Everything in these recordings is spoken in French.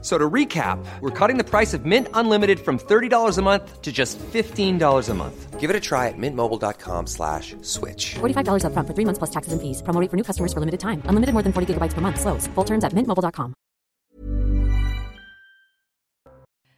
So to recap, we're cutting the price of Mint Unlimited from $30 a month to just $15 a month. Give it a try at mintmobile.com slash switch. $45 upfront for three months plus taxes and fees. Promo rate for new customers for limited time. Unlimited more than 40 gigabytes per month. Slows. Full terms at mintmobile.com.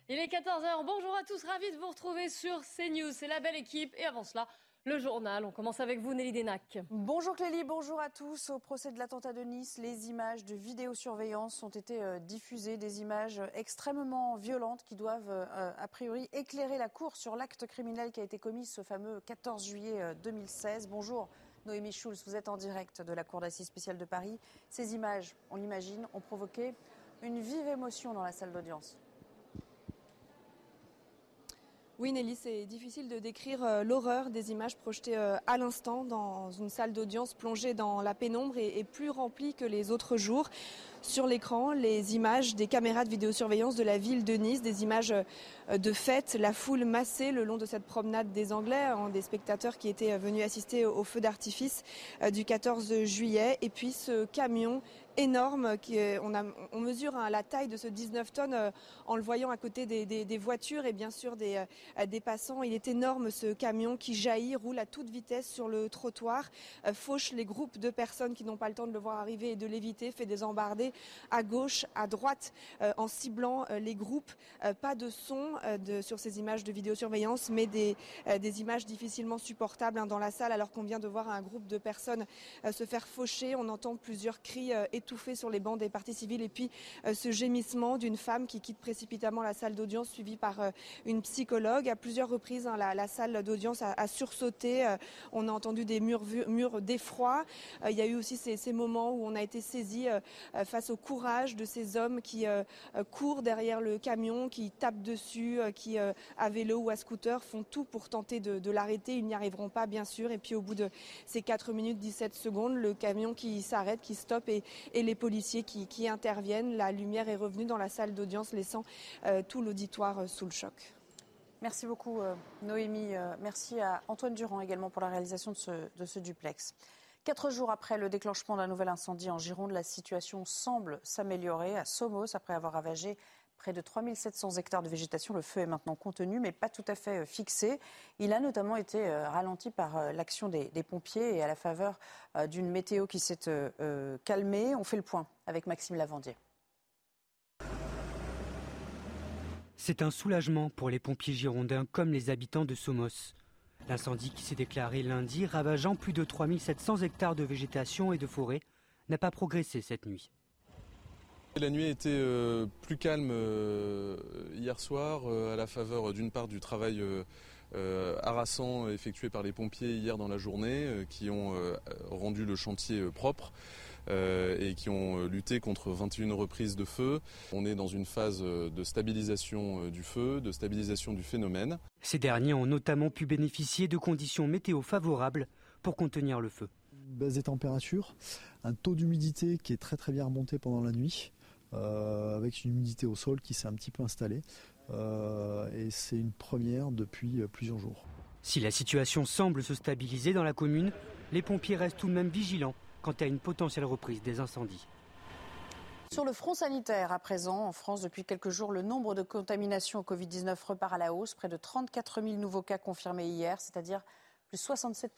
Il est 14h. Bonjour à tous. Ravi de vous retrouver sur CNews. C'est la belle équipe. Et avant cela, le journal. On commence avec vous, Nelly Denac. Bonjour Clélie, bonjour à tous. Au procès de l'attentat de Nice, les images de vidéosurveillance ont été euh, diffusées, des images extrêmement violentes qui doivent euh, a priori éclairer la Cour sur l'acte criminel qui a été commis ce fameux 14 juillet 2016. Euh, bonjour. Noémie Schulz, vous êtes en direct de la Cour d'assises spéciale de Paris. Ces images, on l'imagine, ont provoqué une vive émotion dans la salle d'audience. Oui, Nelly, c'est difficile de décrire euh, l'horreur des images projetées euh, à l'instant dans une salle d'audience plongée dans la pénombre et, plus remplie que les autres jours. Sur l'écran, les images des caméras de vidéosurveillance de la ville de Nice, des images euh, de fête, la foule massée le long de cette promenade des Anglais, hein, des spectateurs qui étaient venus assister au feu d'artifice du 14 juillet, et puis ce camion énorme. On, mesure hein, la taille de ce 19 tonnes euh, en le voyant à côté des, voitures et bien sûr des, euh, des, passants. Il est énorme ce camion qui jaillit, roule à toute vitesse sur le trottoir, euh, fauche les groupes de personnes qui n'ont pas le temps de le voir arriver et de l'éviter, fait des embardées à gauche, à droite, en ciblant les groupes. pas de son sur ces images de vidéosurveillance, mais des, des images difficilement supportables hein, dans la salle alors qu'on vient de voir un groupe de personnes se faire faucher. On entend plusieurs cris et étouffé sur les bancs des partis civils et puis euh, ce gémissement d'une femme qui quitte précipitamment la salle d'audience suivie par euh, une psychologue. À plusieurs reprises, hein, la, salle d'audience a, sursauté. Euh, on a entendu des murs, murs d'effroi. il y a eu aussi ces, ces, moments où on a été saisi face au courage de ces hommes qui courent derrière le camion, qui tapent dessus, qui à vélo ou à scooter font tout pour tenter de, de l'arrêter. Ils n'y arriveront pas, bien sûr. Et puis au bout de ces 4 minutes 17 secondes, le camion qui s'arrête, qui stoppe et, et les policiers qui, interviennent. La lumière est revenue dans la salle d'audience, laissant euh, tout l'auditoire euh, sous le choc. Merci beaucoup, euh, Noémie. merci à Antoine Durand également pour la réalisation de ce, de ce duplex. Quatre jours après le déclenchement d'un nouvel incendie en Gironde, la situation semble s'améliorer à Somos après avoir ravagé près de 3700 hectares de végétation. Le feu est maintenant contenu, mais pas tout à fait euh, fixé. Il a notamment été euh, ralenti par euh, l'action des, pompiers et à la faveur d'une météo qui s'est calmée. On fait le point avec Maxime Lavandier. C'est un soulagement pour les pompiers girondins comme les habitants de Somos. L'incendie qui s'est déclaré lundi, ravageant plus de 3700 hectares de végétation et de forêt, n'a pas progressé cette nuit. La nuit a été euh, plus calme euh, hier soir euh, à la faveur d'une part du travail harassant effectué par les pompiers hier dans la journée qui ont rendu le chantier propre. et qui ont lutté contre 21 reprises de feu. On est dans une phase de stabilisation du feu, de stabilisation du phénomène. Ces derniers ont notamment pu bénéficier de conditions météo favorables pour contenir le feu. Baisse des températures, un taux d'humidité qui est très très bien remonté pendant la nuit. Euh, avec une humidité au sol qui s'est un petit peu installée. Euh, et c'est une première depuis euh, plusieurs jours. Si la situation semble se stabiliser dans la commune, les pompiers restent tout de même vigilants quant à une potentielle reprise des incendies. Sur le front sanitaire, à présent, en France, depuis quelques jours, le nombre de contaminations au Covid-19 repart à la hausse. Près de 34 000 nouveaux cas confirmés hier, c'est-à-dire plus 67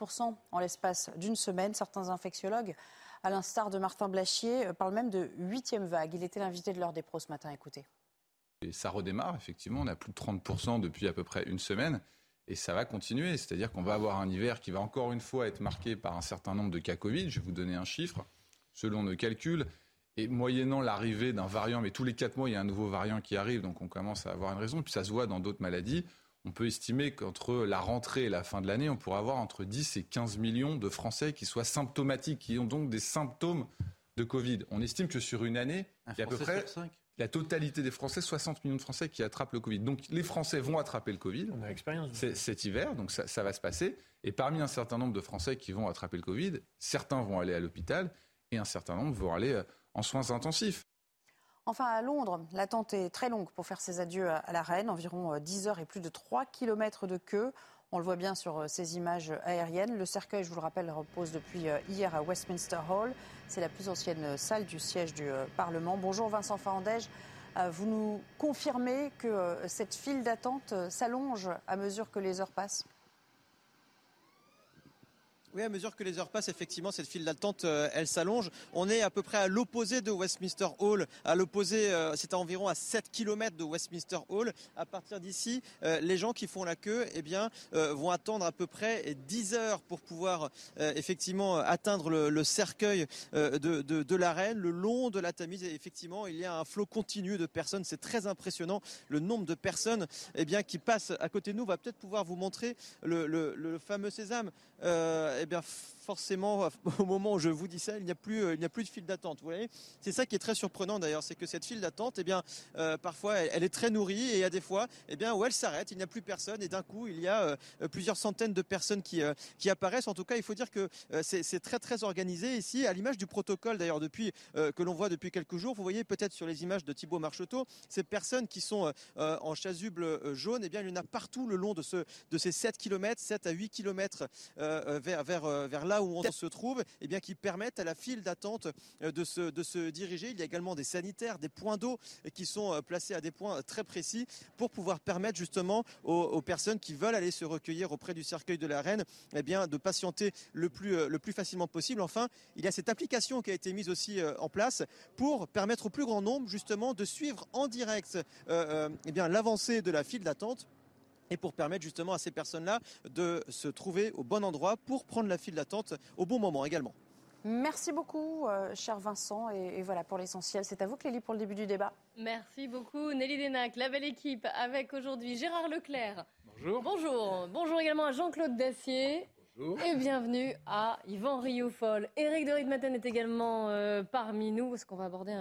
en l'espace d'une semaine. Certains infectiologues à l'instar de Martin Blachier, euh, parle même de huitième vague. Il était l'invité de l'heure des pros ce matin. Écoutez. Et ça redémarre, effectivement. On a plus de 30% depuis à peu près une semaine. Et ça va continuer. C'est-à-dire qu'on va avoir un hiver qui va encore une fois être marqué par un certain nombre de cas Covid. Je vais vous donner un chiffre. Selon nos calculs, et moyennant l'arrivée d'un variant, mais tous les quatre mois, il y a un nouveau variant qui arrive, donc on commence à avoir une raison. Puis ça se voit dans d'autres maladies on peut estimer qu'entre la rentrée et la fin de l'année, on pourrait avoir entre 10 et 15 millions de Français qui soient symptomatiques, qui ont donc des symptômes de Covid. On estime que sur une année, il y a à peu près la totalité des Français, 60 millions de Français qui attrapent le Covid. Donc les Français vont attraper le Covid On a l'expérience. cet hiver, donc ça, ça va se passer. Et parmi un certain nombre de Français qui vont attraper le Covid, certains vont aller à l'hôpital et un certain nombre vont aller euh, en soins intensifs. Enfin, à Londres, l'attente est très longue pour faire ses adieux à la reine. Environ 10 heures et plus de 3 km de queue. On le voit bien sur ces images aériennes. Le cercueil, je vous le rappelle, repose depuis hier à Westminster Hall. C'est la plus ancienne salle du siège du Parlement. Bonjour Vincent Fandège. Vous nous confirmez que cette file d'attente s'allonge à mesure que les heures passent? Oui, à mesure que les heures passent, effectivement, cette file d'attente, euh, elle s'allonge. On est à peu près à l'opposé de Westminster Hall. À l'opposé, euh, c'est à environ à 7 km de Westminster Hall. À partir d'ici, euh, les gens qui font la queue, eh bien, vont attendre à peu près 10 heures pour pouvoir effectivement atteindre le, cercueil de, de, la reine. Le long de la Tamise, effectivement, il y a un flot continu de personnes. C'est très impressionnant. Le nombre de personnes, eh bien, qui passent à côté de nous, va peut-être pouvoir vous montrer le fameux sésame eh bien forcément, au moment où je vous dis ça, il n'y a plus, euh, il n'y a plus de file d'attente. Vous voyez, c'est ça qui est très surprenant d'ailleurs, c'est que cette file d'attente, eh bien, euh, parfois, elle, est très nourrie et il y a des fois, eh bien, où elle s'arrête, il n'y a plus personne et d'un coup, il y a euh, plusieurs centaines de personnes qui, qui apparaissent. En tout cas, il faut dire que c'est très très organisé ici, à l'image du protocole d'ailleurs depuis que l'on voit depuis quelques jours. Vous voyez peut-être sur les images de Thibaut Marcheteau, ces personnes qui sont en chasuble jaune, eh bien, il y en a partout le long de, ce, de ces 7 km, 7 à 8 km vers, vers, vers là où on se trouve, eh bien, qui permettent à la file d'attente euh, de se, de se diriger. Il y a également des sanitaires, des points d'eau qui sont euh, placés à des points très précis pour pouvoir permettre justement aux, personnes qui veulent aller se recueillir auprès du cercueil de la reine, eh bien, de patienter le plus, euh, le plus facilement possible. Enfin, il y a cette application qui a été mise aussi en place pour permettre au plus grand nombre justement de suivre en direct eh bien l'avancée de la file d'attente et pour permettre justement à ces personnes-là de se trouver au bon endroit pour prendre la file d'attente au bon moment également. Merci beaucoup, euh, cher Vincent. Et, voilà pour l'essentiel. C'est à vous, Clélie, pour le début du débat. Merci beaucoup, Nelly Denac, la belle équipe, avec aujourd'hui Gérard Leclerc. Bonjour. Bonjour. Bonjour également à Jean-Claude Dacier. Et bienvenue à Yvan Rioufol. Éric de Ridmaten est également euh, parmi nous parce qu'on va aborder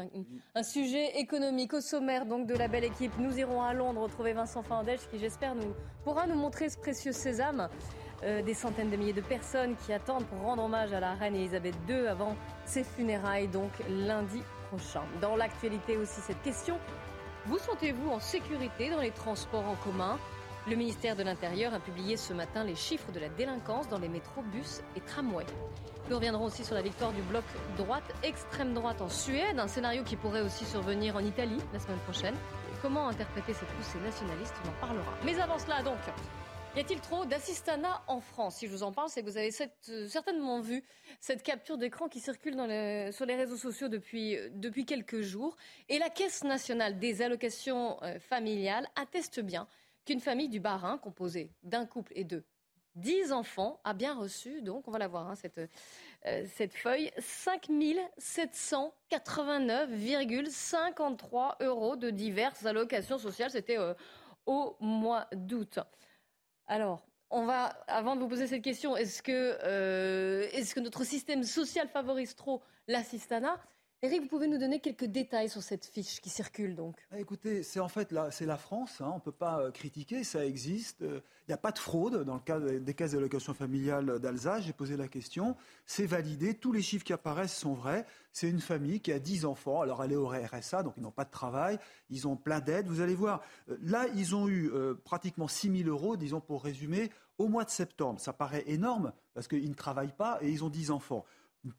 un, sujet économique au sommaire donc de la belle équipe. Nous irons à Londres retrouver Vincent Fandège qui j'espère nous pourra nous montrer ce précieux sésame. Euh, des centaines de milliers de personnes qui attendent pour rendre hommage à la reine Elisabeth II avant ses funérailles donc lundi prochain. Dans l'actualité aussi cette question, vous sentez-vous en sécurité dans les transports en commun? Le ministère de l'Intérieur a publié ce matin les chiffres de la délinquance dans les métros, bus et tramways. Nous reviendrons aussi sur la victoire du bloc droite, extrême droite en Suède, un scénario qui pourrait aussi survenir en Italie la semaine prochaine. Comment interpréter cette poussée nationaliste On en parlera. Mais avant cela, donc, y a-t-il trop d'assistanat en France? Si je vous en parle, c'est que vous avez euh, certainement vu cette capture d'écran qui circule sur les réseaux sociaux depuis, euh, depuis quelques jours. Et la Caisse nationale des allocations euh, familiales atteste bien qu'une famille du Bas-Rhin, composée d'un couple et de 10 enfants, a bien reçu, donc on va la voir, hein, cette, euh, cette feuille, 5 789,53 euros de diverses allocations sociales. C'était euh, au mois d'août. Alors, on va, avant de vous poser cette question, est-ce que, euh, est-ce que notre système social favorise trop l'assistanat? Eric, vous pouvez nous donner quelques détails sur cette fiche qui circule donc ah, Écoutez, c'est en fait la, c'est la France, hein, on ne peut pas euh, critiquer, ça existe. Il euh, n'y a pas de fraude dans le cas des caisses d'allocation familiale d'Alsace. J'ai posé la question, c'est validé, tous les chiffres qui apparaissent sont vrais. C'est une famille qui a 10 enfants, alors elle est au RSA, donc ils n'ont pas de travail, ils ont plein d'aides. Vous allez voir, euh, là, ils ont eu pratiquement 6 000 euros, disons pour résumer, au mois de septembre. Ça paraît énorme parce qu'ils ne travaillent pas et ils ont 10 enfants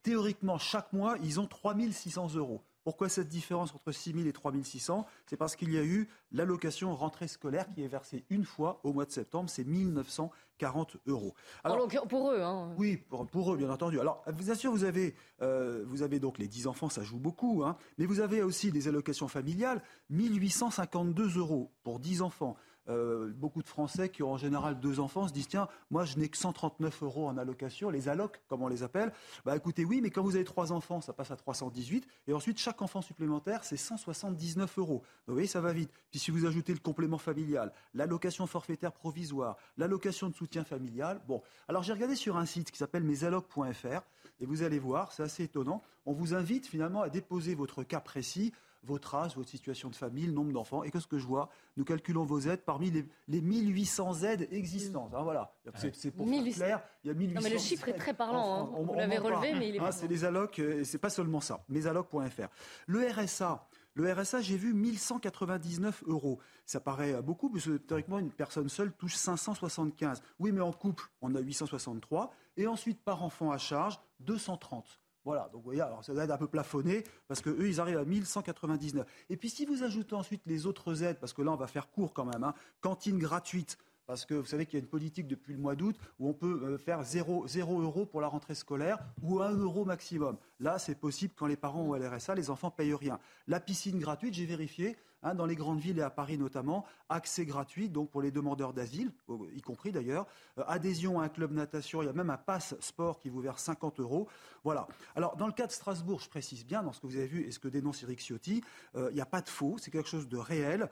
théoriquement, chaque mois, ils ont 3 600 euros. Pourquoi cette différence entre 6 000 et 3 600 C'est parce qu'il y a eu l'allocation rentrée scolaire qui est versée une fois au mois de septembre, c'est 1 940 euros. Alors, pour eux, hein. Oui, pour, eux, bien entendu. Alors, bien sûr, vous avez, euh, vous avez donc les 10 enfants, ça joue beaucoup, hein, mais vous avez aussi des allocations familiales, 852 euros pour 10 enfants. Euh, beaucoup de Français qui ont en général deux enfants se disent tiens, moi je n'ai que 139 euros en allocation, les allocs, comme on les appelle. Bah écoutez, oui, mais quand vous avez trois enfants, ça passe à 318. Et ensuite, chaque enfant supplémentaire, c'est 179 euros. Vous voyez, ça va vite. Puis si vous ajoutez le complément familial, l'allocation forfaitaire provisoire, l'allocation de soutien familial, bon. Alors j'ai regardé sur un site qui s'appelle mesallocs.fr et vous allez voir, c'est assez étonnant. On vous invite finalement à déposer votre cas précis votre âge, votre situation de famille, le nombre d'enfants. Et qu'est-ce que je vois? Nous calculons vos aides parmi les, les 1800 aides existantes. Hein, voilà, c'est pour faire clair. Il y a 1800 non, mais le chiffre est très parlant. Hein. Vous l'avez relevé, mais il est. Hein, c'est les allocs, et c'est pas seulement ça. Mesallocs.fr. Le RSA. Le RSA, j'ai vu 1199 euros. Ça paraît beaucoup, parce que théoriquement, une personne seule touche 575. Oui, mais en couple, on a 863. Et ensuite, par enfant à charge, 230. Voilà, donc vous voyez, alors ça doit un peu plafonné, parce qu'eux, ils arrivent à 1199. Et puis si vous ajoutez ensuite les autres aides, parce que là, on va faire court quand même, hein, cantine gratuite, parce que vous savez qu'il y a une politique depuis le mois d'août où on peut euh, faire 0, euros pour la rentrée scolaire ou 1 euro maximum. Là, c'est possible quand les parents ont LRSA, les enfants payent rien. La piscine gratuite, j'ai vérifié, hein, dans les grandes villes et à Paris notamment, accès gratuit, donc pour les demandeurs d'asile, y compris d'ailleurs, euh, adhésion à un club natation, il y a même un passe sport qui vous verse 50 euros. Voilà. Alors, dans le cas de Strasbourg, je précise bien, dans ce que vous avez vu et ce que dénonce Eric Ciotti, euh, il n'y a pas de faux, c'est quelque chose de réel.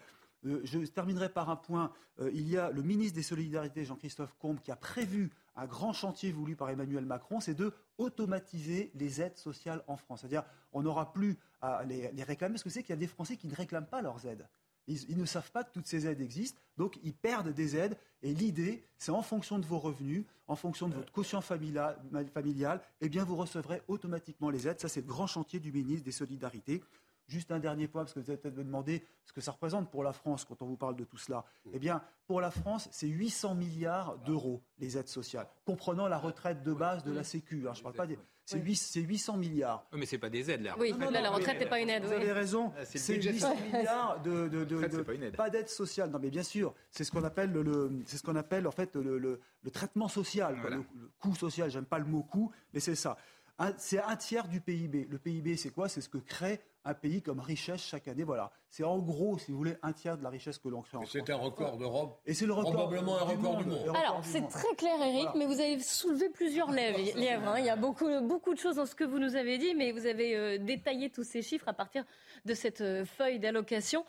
Euh, je terminerai par un point. Euh, il y a le ministre des Solidarités, Jean-Christophe Combe, qui a prévu un grand chantier voulu par Emmanuel Macron, c'est de automatiser les aides sociales en France. C'est-à-dire, on n'aura plus à les, réclamer, parce que c'est qu'il y a des Français qui ne réclament pas leurs aides. Ils, ne savent pas que toutes ces aides existent, donc ils perdent des aides. Et l'idée, c'est en fonction de vos revenus, en fonction de votre quotient familial, familial eh bien, vous recevrez automatiquement les aides. Ça, c'est le grand chantier du ministre des Solidarités. Juste un dernier point, parce que vous allez peut-être me demander ce que ça représente pour la France quand on vous parle de tout cela. Mm. Eh bien, pour la France, c'est 800 milliards d'euros, les aides sociales, comprenant la retraite de base de la Sécu. Hein, je parle pas des... C'est 800 milliards. Oui, mais ce n'est pas des aides, là. Oui, la retraite n'est pas une aide. Vous avez raison. Ah, c'est 800 milliards de, de, de, pas d'aide sociale. Non, mais bien sûr, c'est ce qu'on appelle le, c'est ce qu'on appelle en fait le, le, traitement social, le, le, coût social. J'aime pas le mot coût, mais c'est ça. C'est un tiers du PIB. Le PIB, c'est quoi? C'est ce que crée un pays comme richesse chaque année. Voilà. C'est en gros, si vous voulez, un tiers de la richesse que l'on crée en C'est un record d'Europe. Et c'est le record. Probablement un record du monde. Alors, c'est très clair, Eric, mais vous avez soulevé plusieurs lièvres. Hein. Il y a beaucoup, beaucoup de choses dans ce que vous nous avez dit, mais vous avez euh, détaillé tous ces chiffres à partir de cette euh, feuille d'allocation.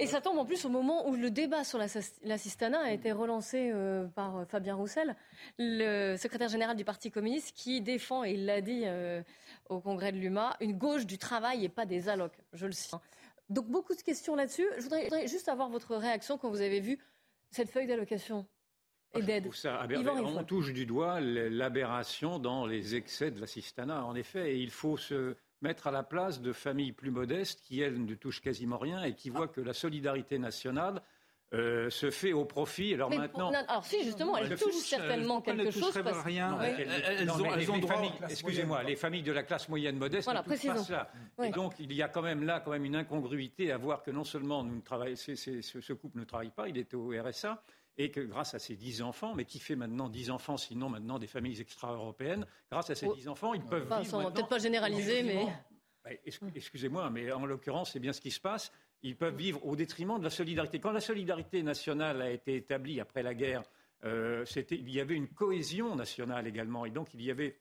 Et ça tombe en plus au moment où le débat sur l'assistanat a été relancé euh, par euh, Fabien Roussel, le secrétaire général du Parti communiste, qui défend, et il l'a dit euh, au congrès de l'UMA, une gauche du travail et pas des allocs. Je le cite. Donc beaucoup de questions là-dessus. Je voudrais, juste avoir votre réaction quand vous avez vu cette feuille d'allocation et d'aide. On touche du doigt l'aberration dans les excès de l'assistanat, en effet. Et il faut se mettre à la place de familles plus modestes qui, elles, ne touchent quasiment rien et qui voient que la solidarité nationale euh, se fait au profit. Alors maintenant, alors si justement, elles touchent certainement quelque chose. Parce... rien. elles, ont, droit. Excusez-moi, les familles de la classe moyenne modeste voilà, ne touchent pas cela. Et donc il y a quand même là quand même une incongruité à voir que non seulement nous travaillons, ce couple ne travaille pas, il est au RSA, et que grâce à ces dix enfants, mais qui fait maintenant dix enfants, sinon maintenant des familles extra-européennes, grâce à ces dix enfants, ils peuvent enfin, vivre. Peut-être pas généraliser, mais. Excusez-moi, mais en l'occurrence, c'est bien ce qui se passe. Ils peuvent vivre au détriment de la solidarité. Quand la solidarité nationale a été établie après la guerre, euh, il y avait une cohésion nationale également. Et donc, il y avait,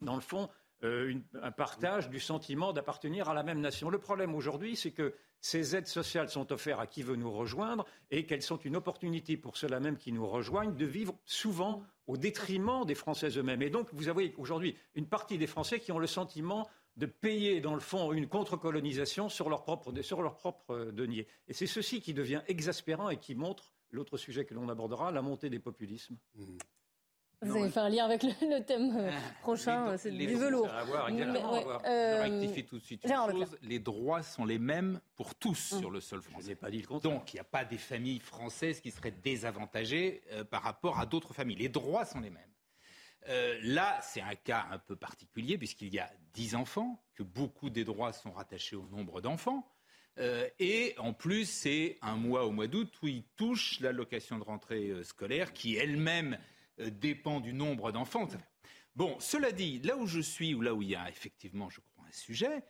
dans le fond, euh, un partage du sentiment d'appartenir à la même nation. Le problème aujourd'hui, c'est que ces aides sociales sont offertes à qui veut nous rejoindre et qu'elles sont une opportunité pour ceux-là même qui nous rejoignent de vivre souvent au détriment des Français eux-mêmes. Et donc, vous avez aujourd'hui une partie des Français qui ont le sentiment de payer, dans le fond, une contre-colonisation sur leur propre, sur leur propre denier. Et c'est ceci qui devient exaspérant et qui montre l'autre sujet que l'on abordera, la montée des populismes. Mmh. Vous allez faire un lien avec le, thème euh, ah, prochain, c'est du velours. Euh, rectifie tout de suite les droits sont les mêmes pour tous hum. sur le sol français. pas dit le Donc il n'y a pas des familles françaises qui seraient désavantagées euh, par rapport à d'autres familles. Les droits sont les mêmes. là, c'est un cas un peu particulier puisqu'il y a 10 enfants, que beaucoup des droits sont rattachés au nombre d'enfants. et en plus, c'est un mois au mois d'août où ils touchent l'allocation de rentrée scolaire qui elle-même dépend du nombre d'enfants. Bon, cela dit, là où je suis, ou là où il y a effectivement, je crois, un sujet,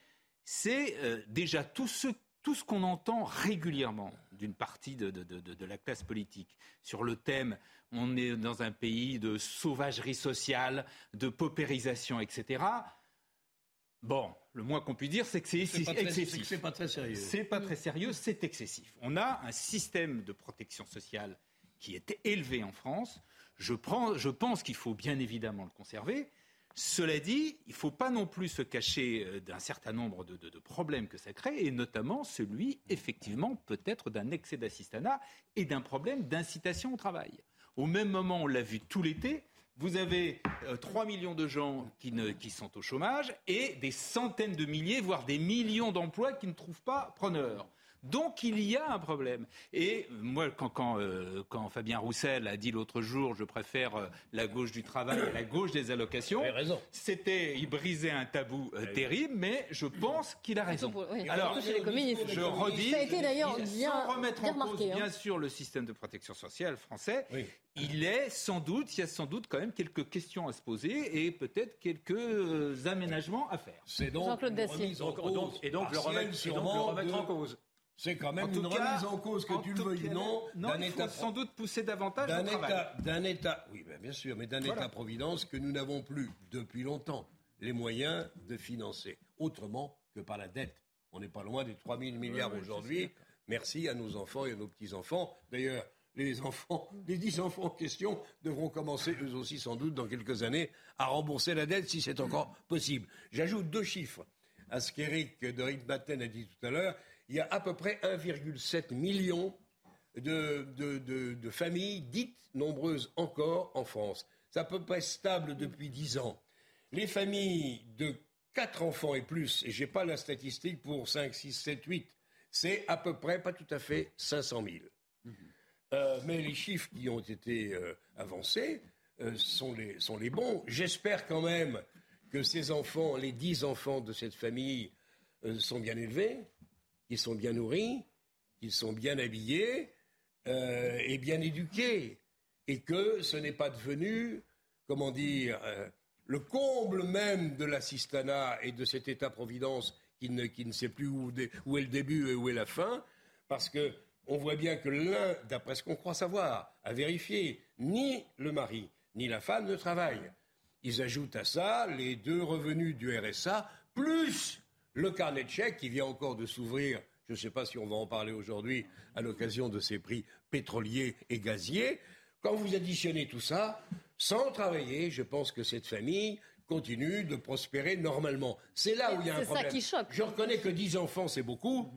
c'est euh, déjà tout ce, tout ce qu'on entend régulièrement d'une partie de, de, la classe politique sur le thème on est dans un pays de sauvagerie sociale, de paupérisation, etc. Bon, le moins qu'on puisse dire, c'est que c'est excessif. C'est pas très sérieux. C'est pas très sérieux, c'est excessif. On a un système de protection sociale qui est élevé en France. Je, pense qu'il faut bien évidemment le conserver. Cela dit, il ne faut pas non plus se cacher euh, d'un certain nombre de, problèmes que ça crée, et notamment celui, effectivement, peut-être d'un excès d'assistanat et d'un problème d'incitation au travail. Au même moment, on l'a vu tout l'été, vous avez euh, 3 millions de gens qui, qui sont au chômage et des centaines de milliers, voire des millions d'emplois qui ne trouvent pas preneur. Donc il y a un problème. Et moi, quand, quand, euh, quand Fabien Roussel a dit l'autre jour, je préfère euh, la gauche du travail à la gauche des allocations, c'était, il brisait un tabou euh, terrible, mais je pense qu'il a raison. Oui, Alors, surtout chez les communistes. je redis, Ça a été d'ailleurs il- bien- sans remettre bien en cause, remarqué, hein. bien sûr, le système de protection sociale français, il est sans doute, il y a sans doute quand même quelques questions à se poser et peut-être quelques aménagements à faire. C'est donc Jean-Claude une Dacier. remise en Donc- donc- cause et donc le remettre- et donc le sûrement, remettre de- en cause. C'est quand même En une cas- remise en cause que en tu le veuilles ou non non, d'un État sans doute pousser davantage d'un. État, d'un État, oui, ben, bien sûr, mais d'un Voilà. État-providence que nous n'avons plus depuis longtemps les moyens de financer autrement que par la dette. On n'est pas loin des 3 000 milliards aujourd'hui. Merci à nos enfants et à nos petits-enfants. D'ailleurs, les enfants, les 10 enfants en question devront commencer eux aussi sans doute dans quelques années à rembourser la dette si c'est encore possible. J'ajoute deux chiffres à ce qu'Éric de Ritmaten a dit tout à l'heure. Il y a à peu près 1,7 million de, familles dites nombreuses encore en France. C'est à peu près stable depuis 10 ans. Les familles de 4 enfants et plus, et j'ai pas la statistique pour 5, 6, 7, 8, c'est à peu près, pas tout à fait, 500 000. Euh, mais les chiffres qui ont été euh, avancés euh, sont, les, sont les bons. J'espère quand même que ces enfants, les 10 enfants de cette famille, sont bien élevés, qu'ils sont bien nourris, qu'ils sont bien habillés euh, et bien éduqués. Et que ce n'est pas devenu, comment dire, euh, le comble même de l'assistanat et de cet État-providence qui ne, qui ne sait plus où, est le début et où est la fin, parce que on voit bien que l'un, d'après ce qu'on croit savoir, a vérifié, ni le mari ni la femme ne travaillent. Ils ajoutent à ça les deux revenus du RSA, plus le carnet de chèques qui vient encore de s'ouvrir. Je ne sais pas si on va en parler aujourd'hui à l'occasion de ces prix pétroliers et gaziers. Quand vous additionnez tout ça, sans travailler, je pense que cette famille continue de prospérer normalement. C'est là où il y a un C'est ça problème. qui choque. Je reconnais que 10 enfants, c'est beaucoup.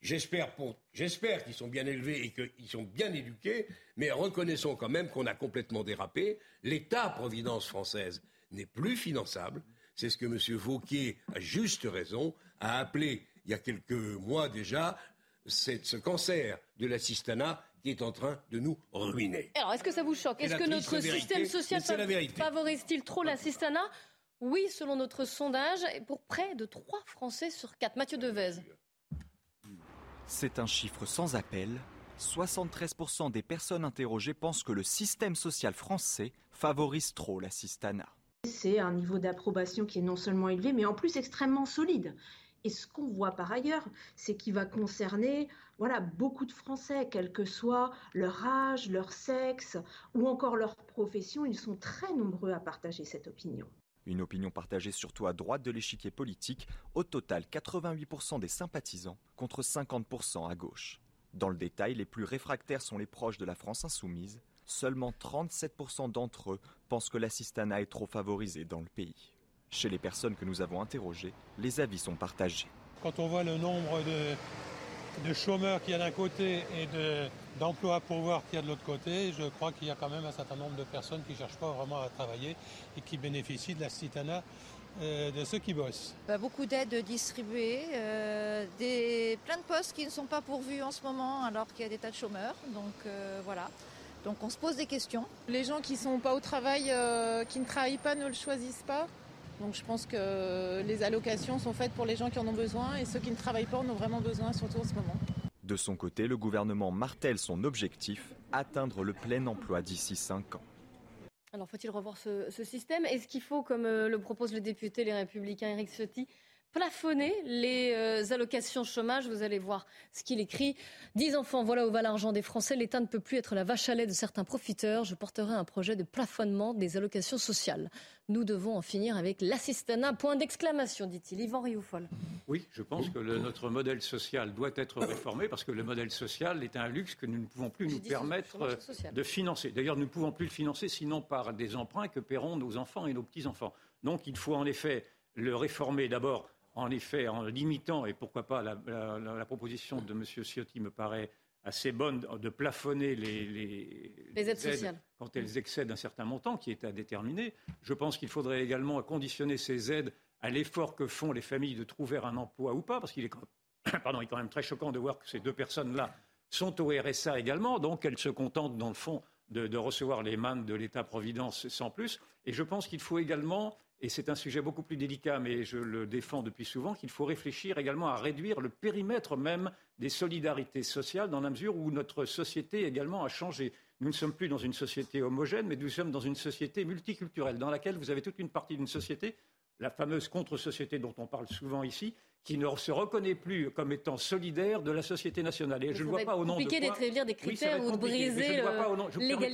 J'espère, pour- j'espère qu'ils sont bien élevés et qu'ils sont bien éduqués, mais reconnaissons quand même qu'on a complètement dérapé. L'État-providence française n'est plus finançable. C'est ce que M. Vauquier, à juste raison, a appelé il y a quelques mois déjà c'est ce cancer de l'assistanat qui est en train de nous ruiner. Alors, est-ce que ça vous choque Est-ce la que notre vérité, système social la favorise-t-il trop l'assistanat Oui, selon notre sondage, et pour près de 3 Français sur 4. Mathieu Devez. C'est un chiffre sans appel. 73% des personnes interrogées pensent que le système social français favorise trop l'assistanat. C'est un niveau d'approbation qui est non seulement élevé, mais en plus extrêmement solide. Et ce qu'on voit par ailleurs, c'est qu'il va concerner voilà, beaucoup de Français, quel que soit leur âge, leur sexe ou encore leur profession. Ils sont très nombreux à partager cette opinion. Une opinion partagée surtout à droite de l'échiquier politique, au total 88% des sympathisants contre 50% à gauche. Dans le détail, les plus réfractaires sont les proches de la France insoumise. Seulement 37% d'entre eux pensent que l'assistanat est trop favorisé dans le pays. Chez les personnes que nous avons interrogées, les avis sont partagés. Quand on voit le nombre de, de chômeurs qu'il y a d'un côté et de- d'emplois à pourvoir qu'il y a de l'autre côté, je crois qu'il y a quand même un certain nombre de personnes qui ne cherchent pas vraiment à travailler et qui bénéficient de la citana euh, de ceux qui bossent. Bah, beaucoup d'aides distribuées, euh, des, plein de postes qui ne sont pas pourvus en ce moment alors qu'il y a des tas de chômeurs. Donc euh, voilà. Donc on se pose des questions. Les gens qui sont pas au travail, euh, qui ne travaillent pas, ne le choisissent pas. Donc je pense que les allocations sont faites pour les gens qui en ont besoin et ceux qui ne travaillent pas en ont vraiment besoin, surtout en ce moment. De son côté, le gouvernement martèle son objectif, atteindre le plein emploi d'ici 5 ans. Alors, faut-il revoir ce, ce système? Est-ce qu'il faut, comme euh, le propose le député Les Républicains Éric Ciotti, plafonner les euh, allocations chômage Vous allez voir ce qu'il écrit. 10 enfants, voilà où va l'argent des Français. L'État ne peut plus être la vache à lait de certains profiteurs. Je porterai un projet de plafonnement des allocations sociales. Nous devons en finir avec l'assistanat. Point d'exclamation, dit-il. Yvan Rioufol. Oui, je pense que le- notre modèle social doit être réformé parce que le modèle social est un luxe que nous ne pouvons plus nous permettre euh, de financer. D'ailleurs, nous ne pouvons plus le financer sinon par des emprunts que paieront nos enfants et nos petits-enfants. Donc il faut en effet le réformer d'abord, en effet, en limitant, et pourquoi pas la, la- la- la proposition de M. Ciotti me paraît assez bonne de plafonner les, les, Les aides sociales. quand elles excèdent un certain montant qui est à déterminer. Je pense qu'il faudrait également conditionner ces aides à l'effort que font les familles de trouver un emploi ou pas, parce qu'il est, quand- pardon, il est quand même très choquant de voir que ces deux personnes-là sont au RSA également, donc elles se contentent dans le fond de, recevoir les mannes de l'État-providence sans plus. Et je pense qu'il faut également, et c'est un sujet beaucoup plus délicat, mais je le défends depuis souvent, qu'il faut réfléchir également à réduire le périmètre même des solidarités sociales dans la mesure où notre société également a changé. Nous ne sommes plus dans une société homogène, mais nous sommes dans une société multiculturelle dans laquelle vous avez toute une partie d'une société la fameuse contre-société dont on parle souvent ici, qui ne se reconnaît plus comme étant solidaire de la société nationale. Et Mais je ne vois pas au nom de quoi... d'établir des critères ou de briser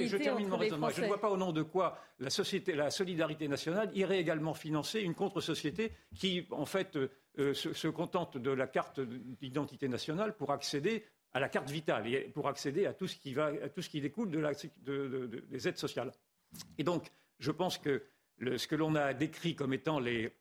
je termine mon raisonnement. Je ne vois pas au nom de quoi la, société, la solidarité nationale irait également financer une contre-société qui, en fait, euh, euh, se, se contente de la carte d'identité nationale pour accéder à la carte vitale et pour accéder à tout ce qui, va, à tout ce qui découle de la- de- de- de- des aides sociales. Et donc, je pense que ce que l'on a décrit comme étant les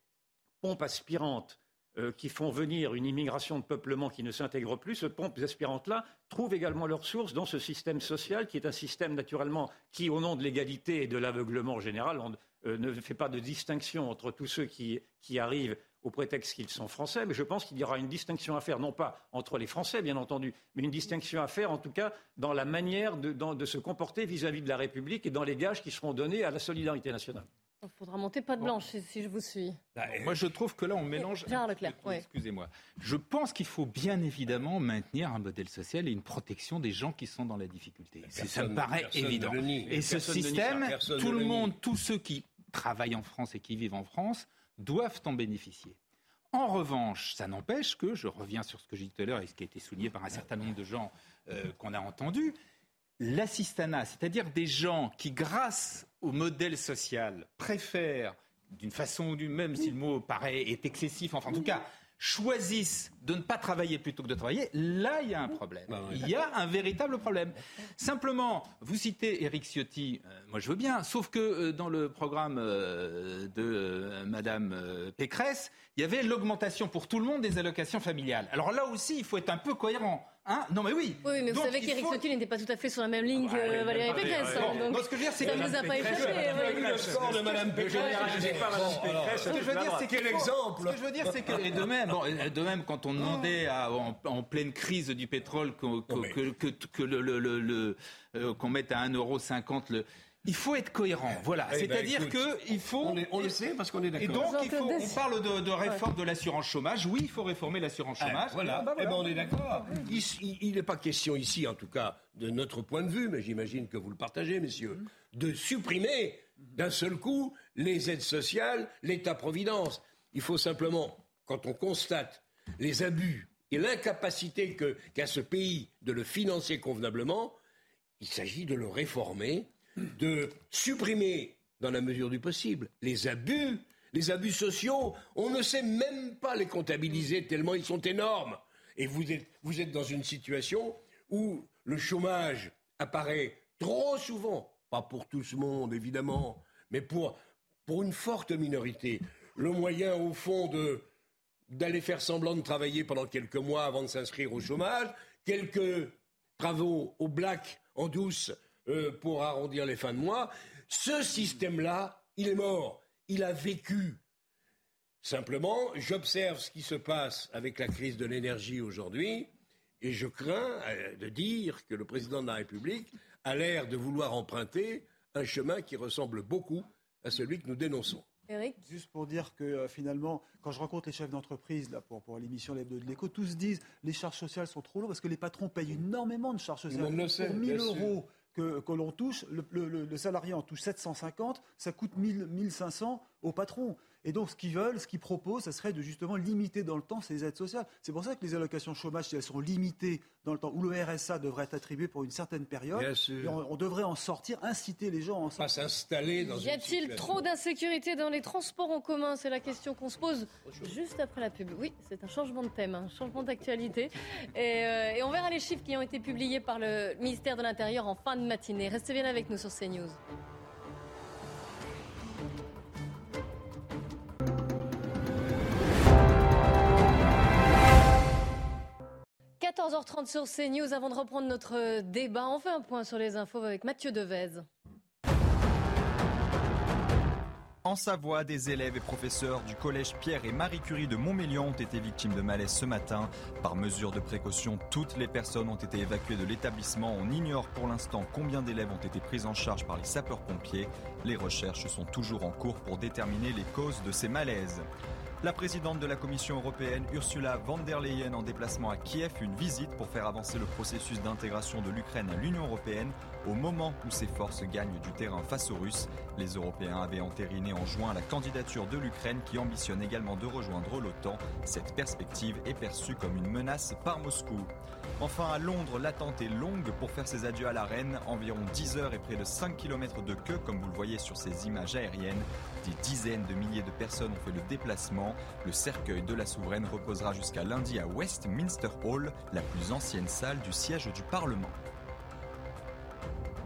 pompes aspirantes euh, qui font venir une immigration de peuplement qui ne s'intègre plus, ces pompes aspirantes-là trouvent également leur source dans ce système social qui est un système naturellement qui, au nom de l'égalité et de l'aveuglement général, euh, ne fait pas de distinction entre tous ceux qui, arrivent au prétexte qu'ils sont français, mais je pense qu'il y aura une distinction à faire, non pas entre les Français, bien entendu, mais une distinction à faire, en tout cas, dans la manière de se comporter vis-à-vis de la République et dans les gages qui seront donnés à la solidarité nationale. Il faudra monter pas de blanche si, si je vous suis. Moi, je trouve que là, on mélange. Gérard Leclerc, oui. Excusez-moi. Je pense qu'il faut bien évidemment maintenir un modèle social et une protection des gens qui sont dans la difficulté. Ça me paraît évident. Et ce système, tout le monde, tous ceux qui travaillent en France et qui vivent en France, doivent en bénéficier. En revanche, ça n'empêche que, je reviens sur ce que j'ai dit tout à l'heure et ce qui a été souligné par un certain nombre de gens euh, qu'on a entendus, l'assistanat, c'est-à-dire des gens qui, grâce au modèle social, préfèrent, d'une façon ou d'une même, si le mot paraît est excessif, enfin en tout cas, choisissent de ne pas travailler plutôt que de travailler, là il y a un problème. Il y a un véritable problème. Simplement, vous citez Éric Ciotti, euh, moi je veux bien, sauf que euh, dans le programme euh, de Madame Pécresse, il y avait l'augmentation pour tout le monde des allocations familiales. Alors là aussi, il faut être un peu cohérent. Hein non mais oui. Oui, mais vous Donc, savez il qu'Éric faut- Ciotti n'était pas tout à fait sur la même ligne que ouais, Valérie Pécresse. ouais, hein, ouais. donc Non, ce que je veux dire, c'est ça que ne vous a pas échappé. Le score de Madame Pécresse. Ce que je veux dire, c'est Quel exemple Ce que je veux dire, c'est que et de même, bon, et de même, quand on demandait à- en, en pleine crise du pétrole qu'o- qu'o- que, que, que le, le- le- le- qu'on mette à 1,50€ le. Il faut être cohérent, voilà. Eh ben, C'est-à-dire qu'il faut. on est- on le sait parce qu'on est d'accord. Et donc, il faut, Jean-Claude on parle de, de réforme de l'assurance chômage. Oui, il faut réformer l'assurance chômage. Eh, voilà, Ah, bah, Eh ben, on est d'accord. Il n'est pas question ici, en tout cas, de notre point de vue, mais j'imagine que vous le partagez, messieurs, de supprimer d'un seul coup les aides sociales, l'État-providence. Il faut simplement, quand on constate les abus et l'incapacité qu'a ce pays de le financer convenablement, il s'agit de le réformer, de supprimer, dans la mesure du possible, les abus, les abus sociaux. On ne sait même pas les comptabiliser tellement ils sont énormes. Et vous êtes, vous êtes dans une situation où le chômage apparaît trop souvent, pas pour tout ce monde évidemment, mais pour, pour une forte minorité. Le moyen, au fond, de, d'aller faire semblant de travailler pendant quelques mois avant de s'inscrire au chômage, quelques travaux au black en douce euh, pour arrondir les fins de mois. Ce système-là, il est mort. Il a vécu. Simplement, j'observe ce qui se passe avec la crise de l'énergie aujourd'hui et je crains euh, de dire que le président de la République a l'air de vouloir emprunter un chemin qui ressemble beaucoup à celui que nous dénonçons. Eric Juste pour dire que euh, finalement, quand je rencontre les chefs d'entreprise là, pour, pour l'émission L'Hebdo de l'écho, tous disent les charges sociales sont trop lourdes parce que les patrons payent énormément de charges sociales. le sait, pour 1000 bien sûr. euros que, que l'on touche, le, le- salarié en touche 750, ça coûte 1000, 1500 au patron. Et donc, ce qu'ils veulent, ce qu'ils proposent, ça serait de justement limiter dans le temps ces aides sociales. C'est pour ça que les allocations chômage, si elles sont limitées dans le temps, où le RSA devrait être attribué pour une certaine période, et on, on devrait en sortir, inciter les gens à en sortir. Pas s'installer dans Y une a-t-il trop d'insécurité dans les transports en commun? C'est la question qu'on se pose juste après la pub. Oui, c'est un changement de thème, un changement d'actualité. Et, euh, et on verra les chiffres qui ont été publiés par le ministère de l'Intérieur en fin de matinée. Restez bien avec nous sur CNews. 14h30 sur CNews. Avant de reprendre notre débat, on fait un point sur les infos avec Mathieu Devez. En Savoie, des élèves et professeurs du collège Pierre et Marie Curie de Montmélian ont été victimes de malaise ce matin. Par mesure de précaution, toutes les personnes ont été évacuées de l'établissement. On ignore pour l'instant combien d'élèves ont été pris en charge par les sapeurs-pompiers. Les recherches sont toujours en cours pour déterminer les causes de ces malaises. La présidente de la Commission européenne, Ursula von der Leyen, en déplacement à Kiev, une visite pour faire avancer le processus d'intégration de l'Ukraine à l'Union européenne au moment où ses forces gagnent du terrain face aux Russes. Les Européens avaient entériné en juin la candidature de l'Ukraine qui ambitionne également de rejoindre l'OTAN. Cette perspective est perçue comme une menace par Moscou. Enfin, à Londres, l'attente est longue pour faire ses adieux à la reine. Environ 10 heures et près de 5 km de queue, comme vous le voyez sur ces images aériennes. Des dizaines de milliers de personnes ont fait le déplacement. Le cercueil de la souveraine reposera jusqu'à lundi à Westminster Hall, la plus ancienne salle du siège du Parlement.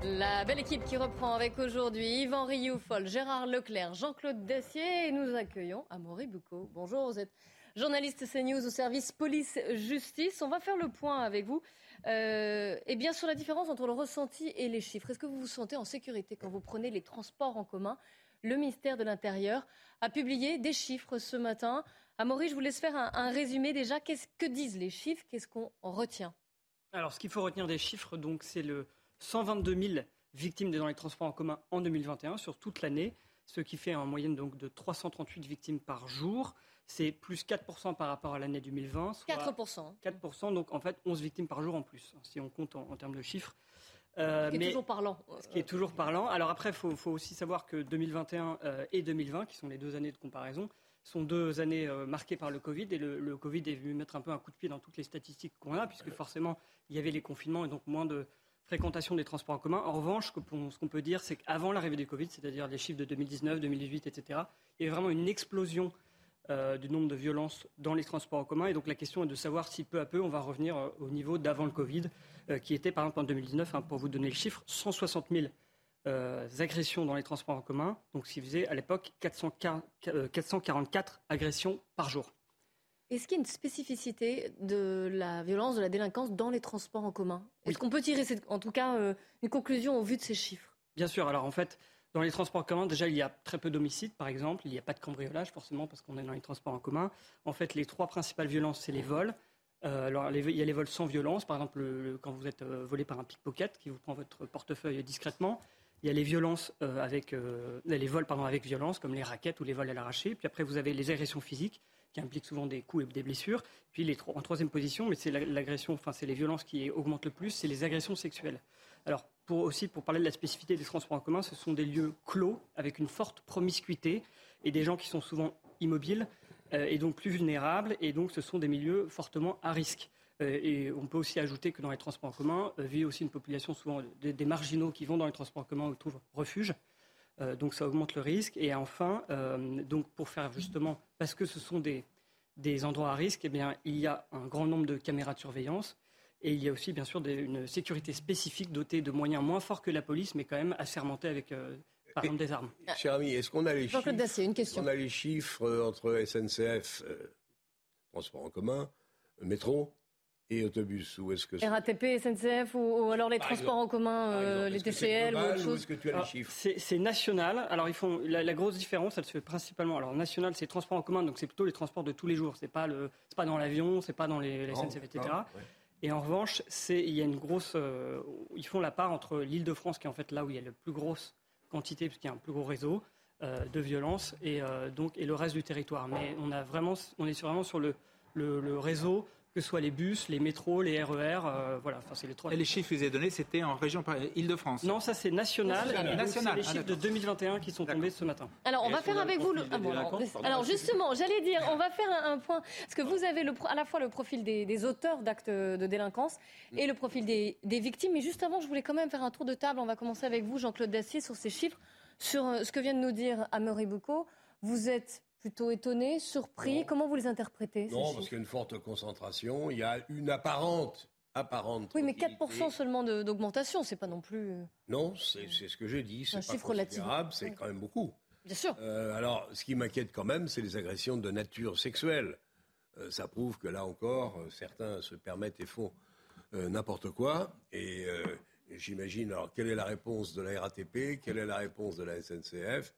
La belle équipe qui reprend avec aujourd'hui Yvan Rioufol, Gérard Leclerc, Jean-Claude Dessier et nous accueillons Amaury Boucaud. Bonjour, vous êtes journaliste CNews au service police-justice. On va faire le point avec vous euh, et bien sur la différence entre le ressenti et les chiffres. Est-ce que vous vous sentez en sécurité quand vous prenez les transports en commun? Le ministère de l'Intérieur a publié des chiffres ce matin. Amaury, je vous laisse faire un, un résumé déjà. Qu'est-ce que disent les chiffres? Qu'est-ce qu'on retient? Alors, ce qu'il faut retenir des chiffres, donc, c'est le 122 000 victimes dans les transports en commun en 2021 sur toute l'année, ce qui fait en moyenne donc de 338 victimes par jour. C'est plus 4% par rapport à l'année 2020. Soit 4%. 4%, donc en fait 11 victimes par jour en plus, si on compte en, en termes de chiffres. Euh, ce qui est toujours parlant. Ce qui est toujours parlant. Alors après, il faut, faut aussi savoir que 2021 euh, et 2020, qui sont les deux années de comparaison, sont deux années euh, marquées par le Covid. Et le, le Covid est venu mettre un peu un coup de pied dans toutes les statistiques qu'on a, puisque forcément, il y avait les confinements et donc moins de fréquentation des transports en commun. En revanche, ce qu'on peut dire, c'est qu'avant l'arrivée du Covid, c'est-à-dire les chiffres de 2019, 2018, etc., il y avait vraiment une explosion euh, du nombre de violences dans les transports en commun. Et donc la question est de savoir si peu à peu on va revenir euh, au niveau d'avant le Covid, euh, qui était par exemple en 2019, hein, pour vous donner le chiffre, 160 000 euh, agressions dans les transports en commun, donc ce qui faisait à l'époque 440 euh, 444 agressions par jour. Est-ce qu'il y a une spécificité de la violence, de la délinquance dans les transports en commun? Est-ce qu'on peut tirer, cette- en tout cas, euh, une conclusion au vu de ces chiffres? Bien sûr, alors en fait, dans les transports en commun, déjà il y a très peu d'homicides par exemple, il n'y a pas de cambriolage forcément parce qu'on est dans les transports en commun. En fait, les trois principales violences, c'est les vols. Euh, alors, les- il y a les vols sans violence, par exemple le- le- quand vous êtes euh, volé par un pickpocket qui vous prend votre portefeuille discrètement. Il y a les violences euh, avec les vols pardon, avec violence, comme les raquettes ou les vols à l'arraché. Puis après, vous avez les agressions physiques qui impliquent souvent des coups et des blessures. Puis en troisième position, mais c'est la- l'agression, enfin c'est les violences qui augmentent le plus, c'est les agressions sexuelles. Alors pour aussi pour parler de la spécificité des transports en commun, ce sont des lieux clos avec une forte promiscuité et des gens qui sont souvent immobiles euh, et donc plus vulnérables et donc ce sont des milieux fortement à risque. Euh, et on peut aussi ajouter que dans les transports en commun euh, vit aussi une population souvent des, des marginaux qui vont dans les transports en commun ils trouvent refuge. Euh, donc ça augmente le risque. Et enfin, euh, donc pour faire justement, parce que ce sont des, des endroits à risque, eh bien, il y a un grand nombre de caméras de surveillance. Et il y a aussi, bien sûr, des- une sécurité spécifique dotée de moyens moins forts que la police, mais quand même assermentés avec, euh, par exemple, des armes. Cher ami, est-ce qu'on a les Jean-Claude chiffres Dacier, une question. On a les chiffres entre SNCF, euh, transport en commun, métro et autobus Ou est-ce que c'est- RATP, SNCF ou, ou alors les Par transports en commun, euh, les TCL ou autre chose est-ce que tu as les Alors, chiffres C'est c'est national. Alors, ils font la, la grosse différence, elle se fait principalement. Alors, national, c'est transport en commun, donc c'est plutôt les transports de tous les jours. C'est pas le, c'est pas dans l'avion, c'est pas dans les, les Non, SNCF, etc. non, ouais. Et en revanche, c'est il y a une grosse. euh, ils font la part entre l'Île-de-France, qui est en fait là où il y a la plus grosse quantité, puisqu'il y a un plus gros réseau euh, de violence, et euh, donc et le reste du territoire. Mais on a vraiment, on est sur- vraiment sur le, le, le réseau, que ce soit les bus, les métros, les RER, euh, voilà. Enfin, c'est les trois. Et les chiffres que vous avez donnés, c'était en région Île-de-France Non, ça c'est national. National. Les Ah, chiffres de 2021 qui sont tombés ce matin. Alors, on Et va faire avec vous. le- Ah bon, alors, justement, j'allais dire, on va faire un, un point. Parce que vous avez le, à la fois le profil des, des auteurs d'actes de délinquance et le profil des, des victimes. Mais juste avant, je voulais quand même faire un tour de table. On va commencer avec vous, Jean-Claude Dacier, sur ces chiffres. Sur euh, ce que vient de nous dire Amaury Boucaud. Vous êtes plutôt étonné, surpris. Comment vous les interprétez Non, parce qu'il y a une forte concentration. Il y a une apparente, apparente. Oui, mais 4% seulement d'augmentation, c'est pas non plus. euh, Non, c'est ce que j'ai dit. Un C'est pas chiffre relatif. considérable, c'est quand même beaucoup. Bien sûr. Euh, alors, ce qui m'inquiète quand même, c'est les agressions de nature sexuelle. Euh, ça prouve que là encore, euh, certains se permettent et font n'importe quoi. Et j'imagine, alors, quelle est la réponse de la RATP Quelle est la réponse de la SNCF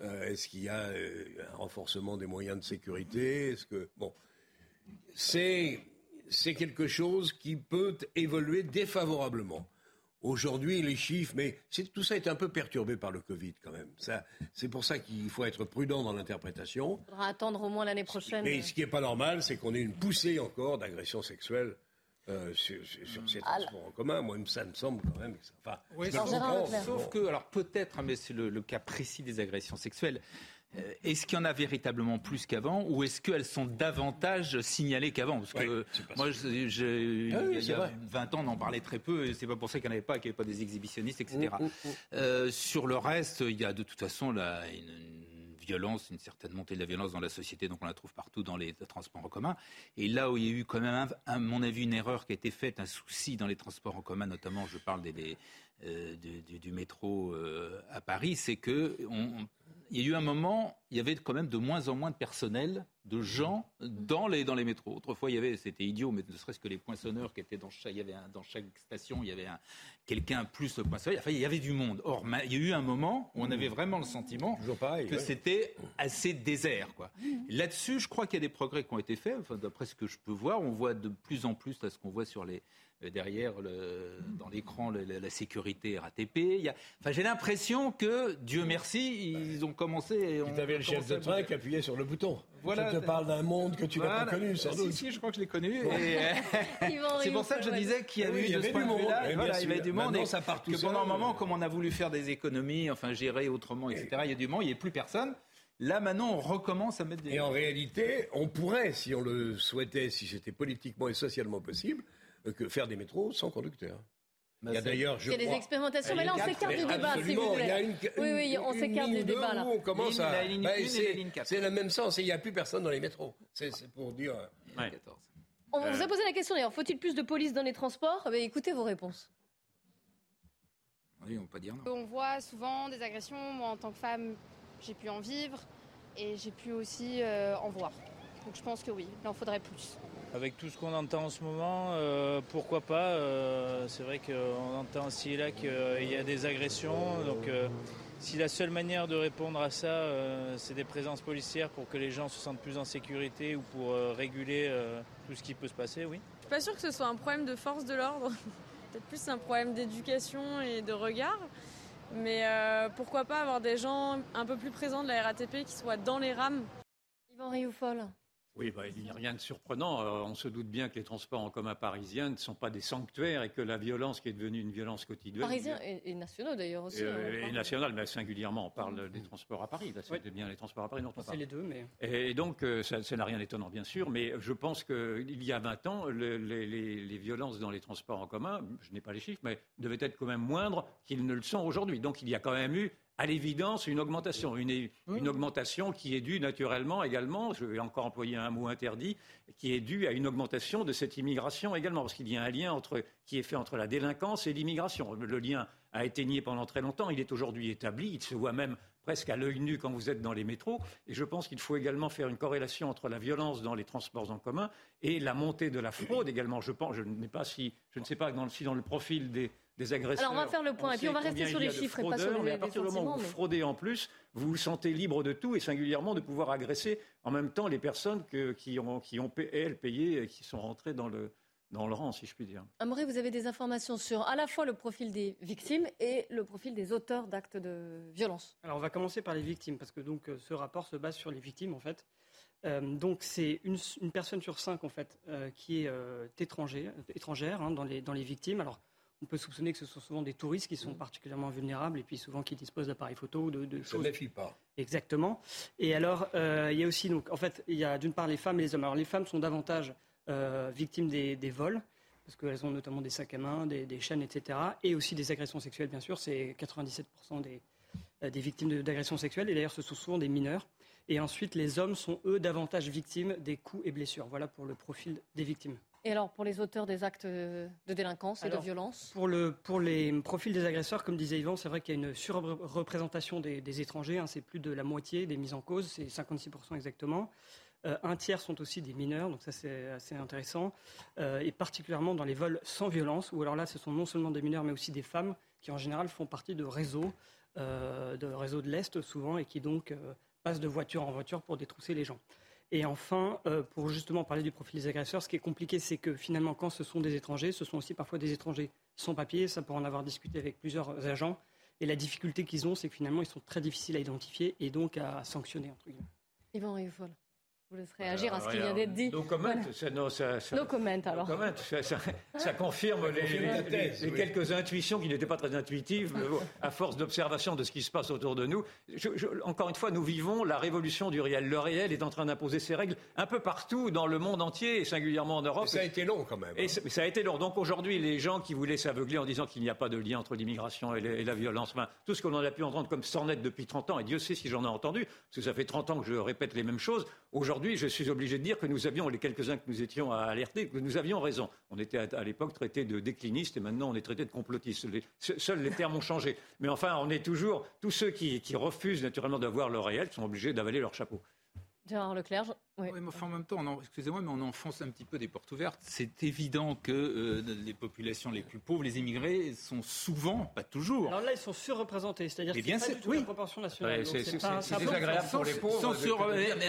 Est-ce qu'il y a euh, un renforcement des moyens de sécurité? Est-ce que. Bon. C'est. C'est quelque chose qui peut évoluer défavorablement. Aujourd'hui, les chiffres, mais tout ça est un peu perturbé par le Covid quand même. C'est pour ça qu'il faut être prudent dans l'interprétation. Il faudra attendre au moins l'année prochaine. Mais ce qui n'est pas normal, c'est qu'on ait une poussée encore d'agressions sexuelles euh, sur, sur- sur ces Ah, transports en commun. Moi, ça me semble quand même que ça. Enfin, Oui, sauf, que, alors peut-être, hein, mais c'est le, le cas précis des agressions sexuelles. euh, Est-ce qu'il y en a véritablement plus qu'avant ou est-ce qu'elles sont davantage signalées qu'avant? Parce que moi, je- je- Ah oui, il y a- il c'est y a vrai. 20 ans, on en parlait très peu et c'est pas pour ça qu'il n'y en avait pas, qu'il n'y avait pas des exhibitionnistes, etc. Mm, mm, mm. Euh, sur le reste, il y a de toute façon là, une, une violence, une certaine montée de la violence dans la société, donc on la trouve partout dans les transports en commun. Et là où il y a eu quand même, à mon avis, une erreur qui a été faite, un souci dans les transports en commun, notamment, je parle euh, du, métro euh, à Paris, c'est que on- il y a eu un moment, il y avait quand même de moins en moins de personnel, de gens dans les, dans les métros. Autrefois, il y avait, c'était idiot, mais ne serait-ce que les poinçonneurs qui étaient dans chaque, il y avait un- dans chaque station, il y avait un, quelqu'un plus le poinçonneur. Enfin, il y avait du monde. Or, il y a eu un moment où on avait vraiment le sentiment que ouais. c'était assez désert. Quoi. Là-dessus, je crois qu'il y a des progrès qui ont été faits. Enfin, d'après ce que je peux voir, on voit de plus en plus là, ce qu'on voit sur les derrière le, dans l'écran le- la, la sécurité RATP. Il y a, enfin, j'ai l'impression que Dieu merci, ils ont commencé. et on- Tu avais le chef de train qui appuyait sur le bouton. Voilà. Je te parle d'un monde que tu n'as Voilà. pas connu, sans Si, doute. si, je crois que je l'ai connu. Bon. Et, euh, c'est pour ça que je disais qu'il y Oui, avait il y eu de avait ce point du de monde, voilà, il y avait du monde. Maintenant, et ça part tout que pendant un seul. moment, comme on a voulu faire des économies, enfin gérer autrement, etc., il y a du monde, il n'y a plus personne. Là, maintenant, on recommence à mettre des. Et en réalité, on pourrait, si on le souhaitait, si c'était politiquement et socialement possible, euh, que faire des métros sans conducteur. il y a d'ailleurs, je Il y a des expérimentations, mais là, on s'écarte du débat, s'il vous Absolument, plaît. il y a une, oui, oui, on s'écarte du débat, là. on commence à. Bah, 1 et c'est- la ligne 4. C'est le même sens, et il n'y a plus personne dans les métros. C'est pour dire. On vous a posé la question d'ailleurs, faut-il plus de police dans les transports? Eh bien, Écoutez vos réponses. Oui, on peut pas dire non. On voit souvent des agressions. Moi, en tant que femme, j'ai pu en vivre et j'ai pu aussi euh, en voir. Donc je pense que oui, il en faudrait plus. Avec tout ce qu'on entend en ce moment, euh, pourquoi pas euh, C'est vrai qu'on entend aussi et là qu'il y a des agressions. Donc euh, si la seule manière de répondre à ça, euh, c'est des présences policières pour que les gens se sentent plus en sécurité ou pour euh, réguler euh, tout ce qui peut se passer, oui. Je suis pas sûre que ce soit un problème de force de l'ordre. Peut-être plus un problème d'éducation et de regard. Mais euh, pourquoi pas avoir des gens un peu plus présents de la RATP qui soient dans les rames Yvan Rioufol. Oui, bah, il n'y a rien de surprenant. Euh, on se doute bien que les transports en commun parisiens ne sont pas des sanctuaires et que la violence qui est devenue une violence quotidienne. Parisiens et, et nationaux d'ailleurs aussi. Et, euh, et mais singulièrement, on parle des transports à Paris. Là, c'était bien les transports à Paris dont on C'est parle. les deux, mais. Et donc, euh, ça, ça n'a rien d'étonnant, bien sûr, mais je pense qu'il y a 20 ans, le- les, les- les violences dans les transports en commun, je n'ai pas les chiffres, mais devaient être quand même moindres qu'ils ne le sont aujourd'hui. Donc, il y a quand même eu, à l'évidence, une augmentation. Une, une augmentation qui est due naturellement également, je vais encore employer un mot interdit, qui est due à une augmentation de cette immigration également, parce qu'il y a un lien entre, qui est fait entre la délinquance et l'immigration. Le lien a été nié pendant très longtemps, il est aujourd'hui établi, il se voit même presque à l'œil nu quand vous êtes dans les métros. Et je pense qu'il faut également faire une corrélation entre la violence dans les transports en commun et la montée de la fraude également. Je pense, je ne, pas si, je ne sais pas dans si dans le profil des, des agresseurs. Alors, on va faire le point, et puis on va rester sur les chiffres et pas sur les- mais à partir du moment où vous mais- fraudez en plus, vous vous sentez libre de tout et singulièrement de pouvoir agresser en même temps les personnes que- qui ont, qui ont elles payé et qui sont rentrées dans le, dans le rang, si je puis dire. Amaury, vous avez des informations sur à la fois le profil des victimes et le profil des auteurs d'actes de violence. Alors on va commencer par les victimes parce que donc euh, ce rapport se base sur les victimes en fait. Euh, donc c'est une, une personne sur cinq en fait euh, qui est euh, étranger- étrangère hein, dans, les, dans les victimes. Alors on peut soupçonner que ce sont souvent des touristes qui sont particulièrement vulnérables et puis souvent qui disposent d'appareils photo ou de, de Je ne choses. méfie pas. Exactement. Et alors, euh, il y a aussi, donc, en fait, il y a d'une part les femmes et les hommes. Alors, les femmes sont davantage euh, victimes des, des vols, parce qu'elles ont notamment des sacs à main, des, des chaînes, etc. Et aussi des agressions sexuelles, bien sûr. C'est 97% des, euh, des victimes d'agressions sexuelles. Et d'ailleurs, ce sont souvent des mineurs. Et ensuite, les hommes sont, eux, davantage victimes des coups et blessures. Voilà pour le profil des victimes. Et alors, pour les auteurs des actes de délinquance et de violence Pour, le, pour les profils des agresseurs, comme disait Yvan, c'est vrai qu'il y a une surreprésentation des, des étrangers. hein, c'est plus de la moitié des mises en cause, c'est 56% exactement. Euh, un tiers sont aussi des mineurs, donc ça c'est assez intéressant, euh, et particulièrement dans les vols sans violence, où alors là ce sont non seulement des mineurs mais aussi des femmes qui en général font partie de réseaux, de réseaux de l'Est souvent, et qui donc passent de voiture en voiture pour détrousser les gens. Et enfin, pour justement parler du profil des agresseurs, ce qui est compliqué, c'est que finalement, quand ce sont des étrangers, ce sont aussi parfois des étrangers sans papier. Ça, pour en avoir discuté avec plusieurs agents, et la difficulté qu'ils ont, c'est que finalement, ils sont très difficiles à identifier et donc à sanctionner, entre guillemets. Yvan Rioufol. Vous laisserez réagir à ce qui vient d'être dit. No comment, ça, ça, no comment alors. No comment, ça, confirme les, quelques intuitions qui n'étaient pas très intuitives à force d'observation de ce qui se passe autour de nous. encore une fois, nous vivons la révolution du réel. Le réel est en train d'imposer ses règles un peu partout dans le monde entier et singulièrement en Europe. Mais ça a été long quand même. Et ça a été long. Donc aujourd'hui, les gens qui voulaient s'aveugler en disant qu'il n'y a pas de lien entre l'immigration et, la violence, enfin, tout ce qu'on en a pu entendre comme sornette depuis 30 ans, et Dieu sait si j'en ai entendu, parce que ça fait 30 ans que je répète les mêmes choses, aujourd'hui, je suis obligé de dire que nous avions, les quelques-uns que nous étions à alerter, que nous avions raison. On était à, l'époque traités de déclinistes et maintenant on est traités de complotistes. seuls les termes ont changé. Mais enfin, on est toujours, tous ceux qui, qui refusent naturellement d'avoir le réel sont obligés d'avaler leur chapeau. Gérard Leclerc. Oui. mais enfin, en même temps, excusez-moi, mais on enfonce un petit peu des portes ouvertes. C'est évident que euh, les populations les plus pauvres, les immigrés, sont souvent, pas toujours. Alors là, ils sont surreprésentés, c'est-à-dire que c'est pas du tout la proportion nationale. c'est désagréable pour les pauvres.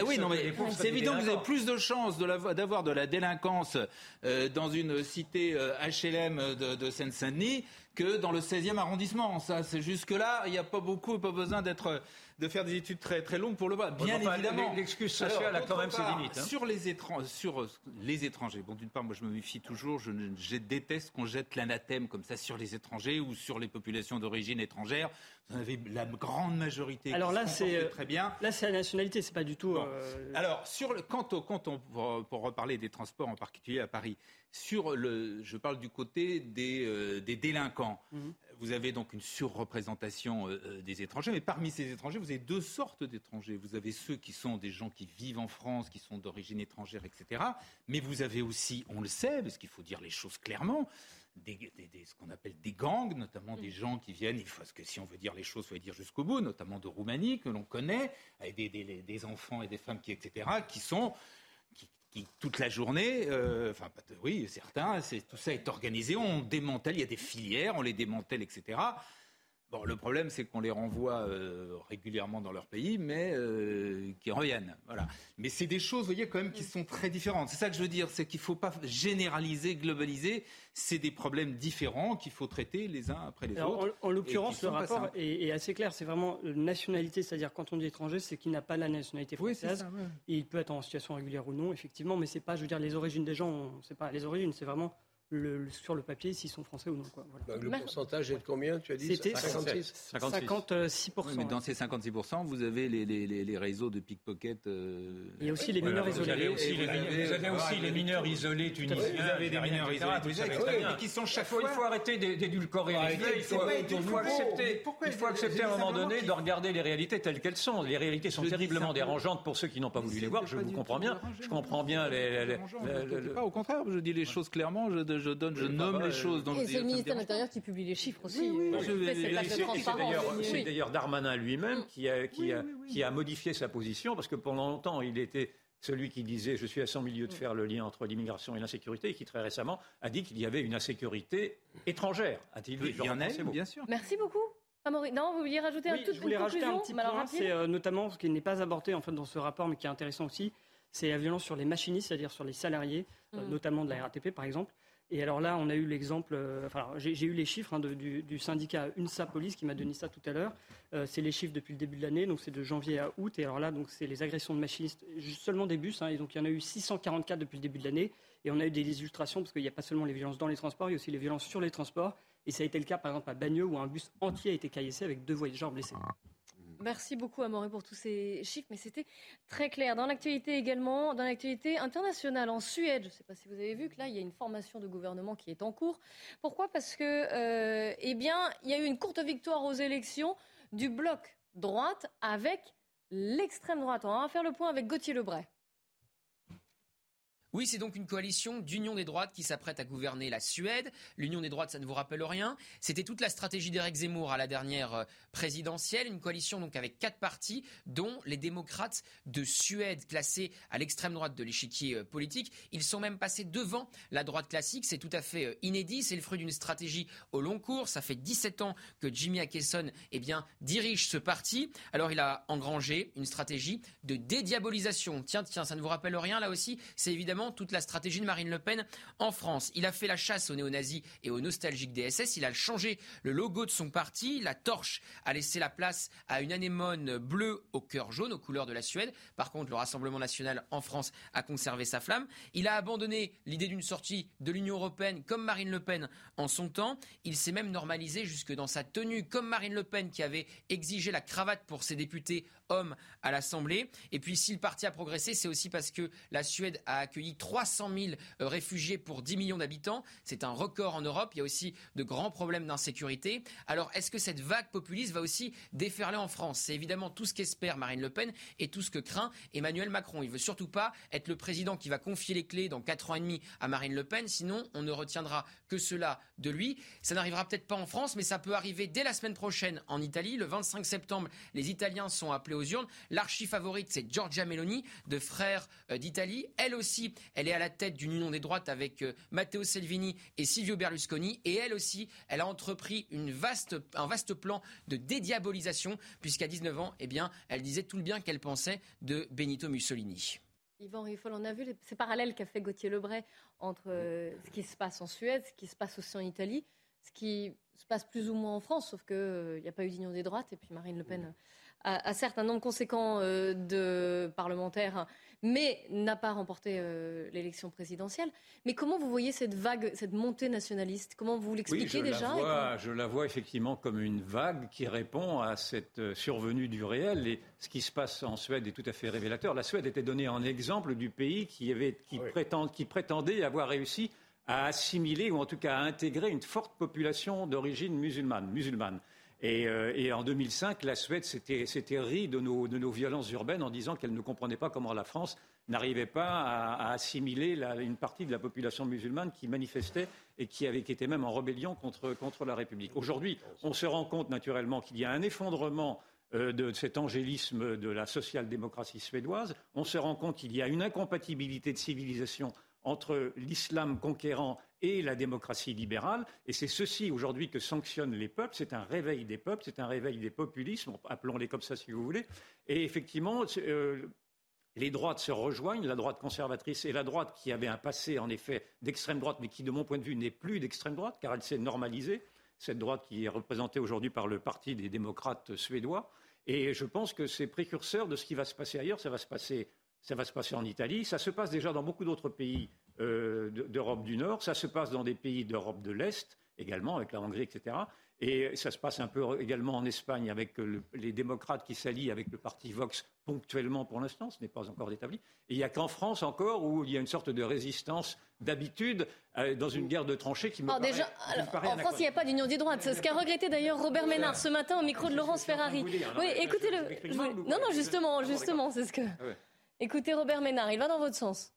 oui, non, mais c'est évident que vous avez plus de chances d'avoir de, la délinquance euh, dans une cité HLM euh, de, de Seine-Saint-Denis que dans le 16e arrondissement. Ça, c'est jusque-là, il n'y a pas beaucoup, pas besoin d'être de faire des études très, très longues pour le voir. Bien évidemment. L'excuse sociale a quand même ses limites. Hein. Sur, les étrangers, sur euh, les étrangers, bon, d'une part, moi je me méfie toujours, je, je déteste qu'on jette l'anathème comme ça sur les étrangers ou sur les populations d'origine étrangère. Vous avez la grande majorité Alors là, c'est euh, très bien. Là, c'est la nationalité, c'est pas du tout. Euh, Alors, sur le, quand, quand on, pour, reparler des transports, en particulier à Paris, sur le, je parle du côté des, des délinquants. Mhm vous avez donc une surreprésentation euh, euh, des étrangers, mais parmi ces étrangers, vous avez deux sortes d'étrangers. Vous avez ceux qui sont des gens qui vivent en France, qui sont d'origine étrangère, etc. Mais vous avez aussi, on le sait, parce qu'il faut dire les choses clairement, des, ce qu'on appelle des gangs, notamment des gens qui viennent, parce que si on veut dire les choses, il faut les dire jusqu'au bout, notamment de Roumanie, que l'on connaît, avec des, des, enfants et des femmes qui, etc., qui sont toute la journée, euh, enfin oui, certains, tout ça est organisé, on démantèle, il y a des filières, on les démantèle, etc. Bon, le problème, c'est qu'on les renvoie euh, régulièrement dans leur pays, mais euh, qui reviennent. Voilà. Mais c'est des choses, vous voyez, quand même, qui sont très différentes. C'est ça que je veux dire, c'est qu'il ne faut pas généraliser, globaliser. C'est des problèmes différents qu'il faut traiter les uns après les autres. En, l'occurrence, le rapport est, assez clair. C'est vraiment nationalité, c'est-à-dire quand on dit étranger, c'est qu'il n'a pas la nationalité française. il peut être en situation régulière ou non, effectivement, mais c'est pas, je veux dire, les origines des gens. C'est pas les origines, c'est vraiment le, sur le papier s'ils sont français ou non. Quoi. Voilà. le pourcentage est de combien Tu as dit? C'était 56. 56. mais dans ces 56%, vous avez les, les, les réseaux de pickpocket. Euh... Il y a aussi les mineurs isolés. Vous avez aussi, les, vous avez aussi les mineurs isolés tunisiens. Vous avez des mineurs isolés et qui sont chaque fois. Il faut arrêter d'édulcorer les faits. Il faut accepter, il faut accepter à un moment donné de regarder les réalités telles qu'elles sont. Les réalités sont terriblement dérangeantes pour ceux qui n'ont pas voulu les voir. Je vous comprends bien. Je comprends bien les. Pas au contraire, je dis les choses clairement. Je je donne, je nomme les choses. Donc et c'est le ministère de l'Intérieur qui publie les chiffres aussi. C'est d'ailleurs Darmanin lui-même qui a, qui, a, qui a modifié sa position parce que pendant longtemps, il était celui qui disait je suis à 100 milieu de faire le lien entre l'immigration et l'insécurité et qui très récemment a dit qu'il y avait une insécurité étrangère. A-t-il dit Il y en a, bien sûr. Merci beaucoup. Non, vous vouliez rajouter un tout Je voulais rajouter un petit point, c'est euh, notamment ce qui n'est pas abordé en fait dans ce rapport, mais qui est intéressant aussi, c'est la violence sur les machinistes, c'est-à-dire sur les salariés, euh, mm. notamment de la RATP par exemple. Et alors là, on a eu l'exemple, euh, enfin, j'ai eu les chiffres hein, du, syndicat UNSA Police qui m'a donné ça tout à l'heure. Euh, c'est les chiffres depuis le début de l'année, donc c'est de janvier à août. Et alors là, donc c'est les agressions de machinistes, seulement des bus. Hein, et donc il y en a eu 644 depuis le début de l'année. Et on a eu des illustrations parce qu'il n'y a pas seulement les violences dans les transports, il y a aussi les violences sur les transports. Et ça a été le cas, par exemple, à Bagneux où un bus entier a été caillassé avec deux voyageurs blessés. Merci beaucoup, Amoré, pour tous ces chiffres, mais c'était très clair. Dans l'actualité également, dans l'actualité internationale, en Suède, je ne sais pas si vous avez vu que là, il y a une formation de gouvernement qui est en cours. Pourquoi? Parce que, euh, eh il y a eu une courte victoire aux élections du bloc droite avec l'extrême droite. On va faire le point avec Gauthier Lebray. Oui, c'est donc une coalition d'union des droites qui s'apprête à gouverner la Suède. L'union des droites, ça ne vous rappelle rien. C'était toute la stratégie d'Éric Zemmour à la dernière euh, présidentielle. Une coalition donc avec quatre partis, dont les démocrates de Suède, classés à l'extrême droite de l'échiquier euh, politique. Ils sont même passés devant la droite classique. C'est tout à fait euh, inédit. C'est le fruit d'une stratégie au long cours. Ça fait 17 ans que Jimmy Akeson eh bien, dirige ce parti. Alors il a engrangé une stratégie de dédiabolisation. Tiens, tiens, ça ne vous rappelle rien là aussi? C'est évidemment toute la stratégie de Marine Le Pen en France. Il a fait la chasse aux néo-nazis et aux nostalgiques DSS. Il a changé le logo de son parti. La torche a laissé la place à une anémone bleue au cœur jaune, aux couleurs de la Suède. Par contre, le Rassemblement national en France a conservé sa flamme. Il a abandonné l'idée d'une sortie de l'Union européenne comme Marine Le Pen en son temps. Il s'est même normalisé jusque dans sa tenue comme Marine Le Pen qui avait exigé la cravate pour ses députés hommes à l'Assemblée. Et puis si le parti a progressé, c'est aussi parce que la Suède a accueilli 300 000 euh, réfugiés pour 10 millions d'habitants. C'est un record en Europe. Il y a aussi de grands problèmes d'insécurité. Alors est-ce que cette vague populiste va aussi déferler en France? C'est évidemment tout ce qu'espère Marine Le Pen et tout ce que craint Emmanuel Macron. Il veut surtout pas être le président qui va confier les clés dans 4 ans et demi à Marine Le Pen, sinon on ne retiendra que cela de lui. Ça n'arrivera peut-être pas en France, mais ça peut arriver dès la semaine prochaine en Italie. Le 25 septembre, les Italiens sont appelés aux urnes. L'archi-favorite, c'est Giorgia Meloni, de Frères euh, d'Italie. Elle aussi, elle est à la tête d'une union des droites avec euh, Matteo Salvini et Silvio Berlusconi. Et elle aussi, elle a entrepris une vaste, un vaste plan de dédiabolisation, puisqu'à 19 ans, eh bien, elle disait tout le bien qu'elle pensait de Benito Mussolini. Yvan Riffol, on a vu ces parallèles qu'a fait Gauthier Lebray entre euh, ce qui se passe en Suède, ce qui se passe aussi en Italie, ce qui se passe plus ou moins en France, sauf qu'il n'y a pas eu d'union des droites, et puis Marine Le Pen a, certes un nombre conséquent euh, de parlementaires, mais n'a pas remporté euh, l'élection présidentielle. Mais comment vous voyez cette vague, cette montée nationaliste? Comment vous l'expliquez déjà Je la vois effectivement comme une vague qui répond à cette euh, survenue du réel. Et ce qui se passe en Suède est tout à fait révélateur. La Suède était donnée en exemple du pays qui, avait, qui, qui prétendait avoir réussi à assimiler ou en tout cas à intégrer une forte population d'origine musulmane. musulmane. Euh, et, en 2005, la Suède s'était ri de nos, violences urbaines en disant qu'elle ne comprenait pas comment la France n'arrivait pas à, assimiler une partie de la population musulmane qui manifestait et qui, avait, était même en rébellion contre, la République. Aujourd'hui, on se rend compte naturellement qu'il y a un effondrement euh, de cet angélisme de la social-démocratie suédoise. On se rend compte qu'il y a une incompatibilité de civilisation entre l'islam conquérant et la démocratie libérale. Et c'est ceci aujourd'hui que sanctionnent les peuples. C'est un réveil des peuples, c'est un réveil des populismes, appelons-les comme ça si vous voulez. Et effectivement, euh, les droites se rejoignent, la droite conservatrice et la droite qui avait un passé en effet d'extrême droite, mais qui de mon point de vue n'est plus d'extrême droite, car elle s'est normalisée. Cette droite qui est représentée aujourd'hui par le Parti des démocrates suédois. Et je pense que c'est précurseur de ce qui va se passer ailleurs. Ça va se passer ça va se passer en Italie, ça se passe déjà dans beaucoup d'autres pays euh, d'Europe du Nord, ça se passe dans des pays d'Europe de l'Est également, avec la Hongrie, etc. Et ça se passe un peu également en Espagne avec les démocrates qui s'allient avec le parti Vox ponctuellement pour l'instant, ce n'est pas encore établi. Et il n'y a qu'en France encore où il y a une sorte de résistance d'habitude euh, dans une guerre de tranchées qui me paraît, déjà, En France, il n'y a pas d'union des droites. Ce qu'a regretté d'ailleurs Robert Ménard ce matin au micro de Laurence Ferrari. Oui, écoutez-le. Non, non, justement, justement, c'est ce que... Ah Écoutez Robert Ménard, il va dans votre sens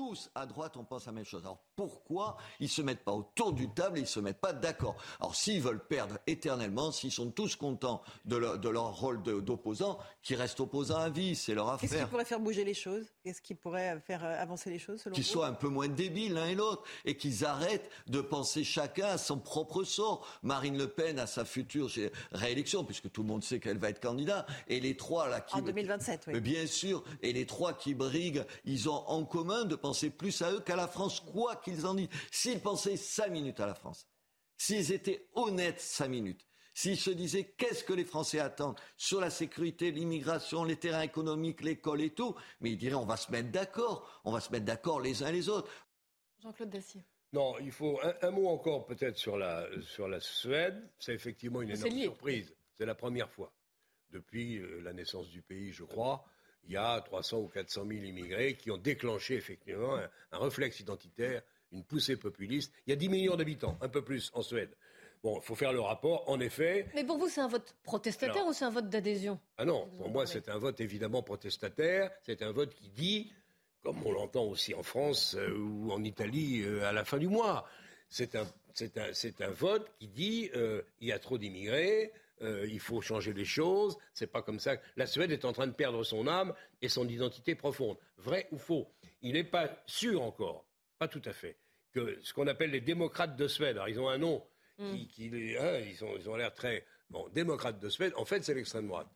tous à droite, on pense la même chose. Alors pourquoi ils se mettent pas autour du table et ils se mettent pas d'accord? Alors s'ils veulent perdre éternellement, s'ils sont tous contents de leur, rôle d'opposant, qu'ils restent opposants à vie, c'est leur affaire. Qu'est-ce qui pourrait faire bouger les choses? Qu'est-ce qui pourrait faire euh, avancer les choses selon Qu'ils soient un peu moins débiles l'un et l'autre et qu'ils arrêtent de penser chacun à son propre sort. Marine Le Pen à sa future réélection, puisque tout le monde sait qu'elle va être candidat, et les trois là qui en 2027, oui. Bien sûr, et les trois qui briguent, ils ont en commun de penser plus à eux qu'à la France, quoi qu'ils en disent. S'ils pensaient cinq minutes à la France, s'ils étaient honnêtes cinq minutes, s'ils se disaient qu'est-ce que les Français attendent sur la sécurité, l'immigration, les terrains économiques, l'école et tout, mais ils diraient on va se mettre d'accord, on va se mettre d'accord les uns les autres. Jean-Claude Dacier. Non, il faut un, mot encore peut-être sur la, sur la Suède. C'est effectivement une énorme surprise. C'est la première fois depuis euh, la naissance du pays, je crois, il y a 300 ou 400 000 immigrés qui ont déclenché effectivement un, réflexe identitaire, une poussée populiste. Il y a 10 millions d'habitants, un peu plus en Suède. Bon, il faut faire le rapport, en effet. Mais pour vous, c'est un vote protestataire ou c'est un vote d'adhésion? Ah non, pour moi, c'est un vote évidemment protestataire. C'est un vote qui dit comme on l'entend aussi en France euh, ou en Italie euh, à la fin du mois. C'est un, vote qui dit euh, il y a trop d'immigrés, euh, il faut changer les choses. C'est pas comme ça. La Suède est en train de perdre son âme et son identité profonde. Vrai ou faux? Il n'est pas sûr encore, pas tout à fait, que ce qu'on appelle les démocrates de Suède. Alors ils ont un nom qui, qui les- hein, ils, ont, ils ont l'air très bon démocrates de Suède. En fait, c'est l'extrême droite.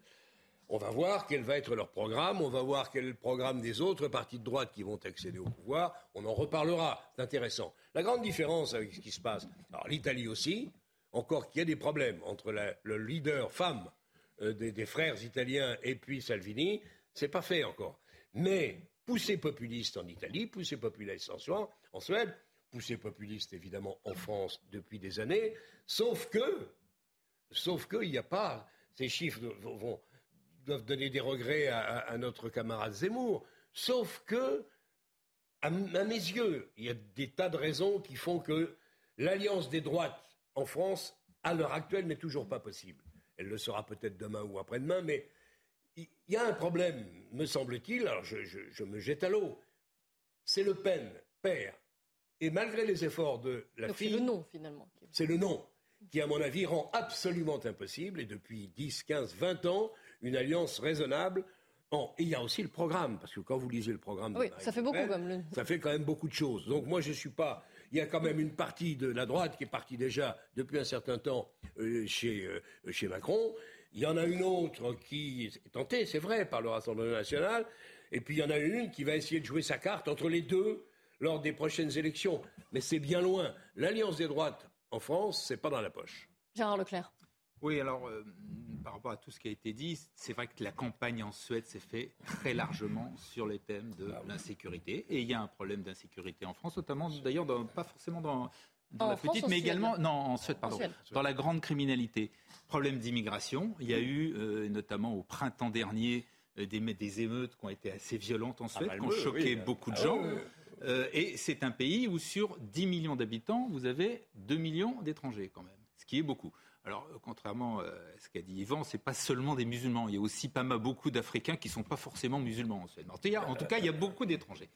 On va voir quel va être leur programme, on va voir quel est le programme des autres partis de droite qui vont accéder au pouvoir, on en reparlera, c'est intéressant. La grande différence avec ce qui se passe, alors l'Italie aussi, encore qu'il y a des problèmes entre le leader femme euh, des, frères italiens et puis Salvini, c'est pas fait encore. Mais poussée populiste en Italie, poussée populiste en, Suède, poussée populiste évidemment en France depuis des années, sauf que, sauf qu'il n'y a pas, ces chiffres doivent donner des regrets à, notre camarade Zemmour. Sauf que, à mes yeux, il y a des tas de raisons qui font que l'alliance des droites en France, à l'heure actuelle, n'est toujours pas possible. Elle le sera peut-être demain ou après-demain, mais il y a un problème, me semble-t-il, alors je, je- je me jette à l'eau. C'est Le Pen, père. Et malgré les efforts de la Donc c'est fille. le nom finalement. C'est le nom qui, à mon avis, rend absolument impossible, et depuis 10, 15, 20 ans, une alliance raisonnable. En- Et il y a aussi le programme, parce que quand vous lisez le programme Oui, ça fait beaucoup comme le. ça fait quand même beaucoup de choses. Donc moi, je suis pas. Il y a quand même une partie de la droite qui est partie déjà depuis un certain temps euh, chez, euh, chez Macron. Il y en a une autre qui est tentée, c'est vrai, par le Rassemblement national. Et puis il y en a une qui va essayer de jouer sa carte entre les deux lors des prochaines élections. Mais c'est bien loin. L'alliance des droites en France, c'est pas dans la poche. Gérard Leclerc. Oui, alors euh, par rapport à tout ce qui a été dit, c'est vrai que la campagne en Suède s'est faite très largement sur les thèmes de l'insécurité. Et il y a un problème d'insécurité en France, notamment d'ailleurs dans- pas forcément dans, dans En la France, petite, mais Suède. également non, en Suède, pardon, Suède. dans la grande criminalité. Problème d'immigration. Il y a eu euh, notamment au printemps dernier euh, des, des émeutes qui ont été assez violentes en Suède, qui ont choqué oui. beaucoup de Ah gens. oui. Euh, et c'est un pays où sur 10 millions d'habitants, vous avez 2 millions d'étrangers quand même, ce qui est beaucoup. Alors, euh, contrairement euh, à ce qu'a dit Yvan, c'est pas seulement des musulmans. Il y a aussi pas mal beaucoup d'Africains qui sont pas forcément musulmans en Suède. En tout cas, il y a beaucoup d'étrangers.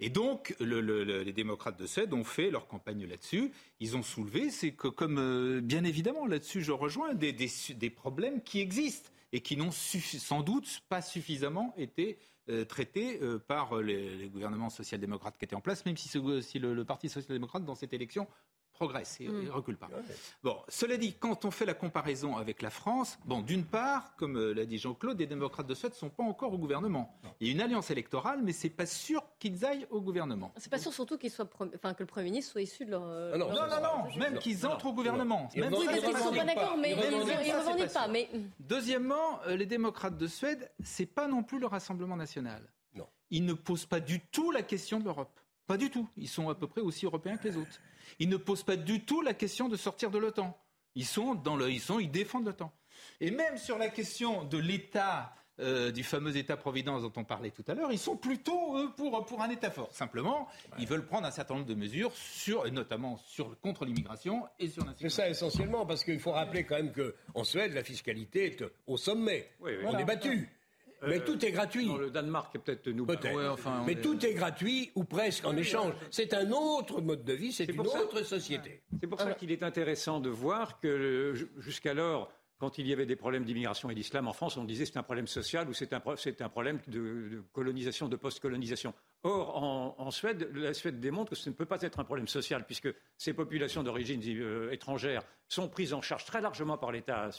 Et donc, le- le- le- les démocrates de Suède ont fait leur campagne là-dessus. Ils ont soulevé, c'est que, comme euh, bien évidemment là-dessus, je rejoins des, problèmes qui existent et qui n'ont sans doute pas suffisamment été traités par les, gouvernements social-démocrates qui étaient en place, même si, le Parti social-démocrate dans cette élection progresse et, Mm. et recule pas. Bon, cela dit, quand on fait la comparaison avec la France, bon, d'une part, comme euh, l'a dit Jean-Claude, les démocrates de Suède ne sont pas encore au gouvernement. Il y a une alliance électorale, mais c'est pas sûr qu'ils aillent au gouvernement. C'est pas sûr surtout qu'il soit pre- enfin, que le Premier ministre soit issu de leur. Ah non, non, non, non, même qu'ils entrent au gouvernement. Oui, Même parce si qu'ils ne sont pas d'accord, mais ils ne revendiquent pas. Mais Deuxièmement, euh, les démocrates de Suède, c'est pas non plus le Rassemblement national. Non. Ils ne posent pas du tout la question de l'Europe. Pas du tout. Ils sont à peu près aussi européens que les autres. Ils ne posent pas du tout la question de sortir de l'OTAN. Ils sont dans le, ils sont, ils défendent l'OTAN. Et même sur la question de l'État, euh, du fameux État-providence dont on parlait tout à l'heure, ils sont plutôt eux, pour, pour un État fort. Simplement, ils veulent prendre un certain nombre de mesures, sur, et notamment sur, contre l'immigration et sur C'est l'insécurité. ça essentiellement, parce qu'il faut rappeler quand même qu'en Suède, la fiscalité est au sommet. Oui, oui. On Voilà. est battu. Mais Euh, tout est gratuit. Dans le Danemark, peut-être nous. Peut-être. Ouais, enfin, on Mais est- tout est gratuit ou presque en échange. C'est un autre mode de vie, c'est une ça- autre société. C'est pour ça qu'il est intéressant de voir que euh, ju- jusqu'alors, quand il y avait des problèmes d'immigration et d'islam en France, on disait c'est un problème social ou c'est un, pro- un problème de, de colonisation, de post-colonisation. Or, en, Suède, la Suède démontre que ce ne peut pas être un problème social puisque ces populations d'origine euh, étrangère sont prises en charge très largement par l'État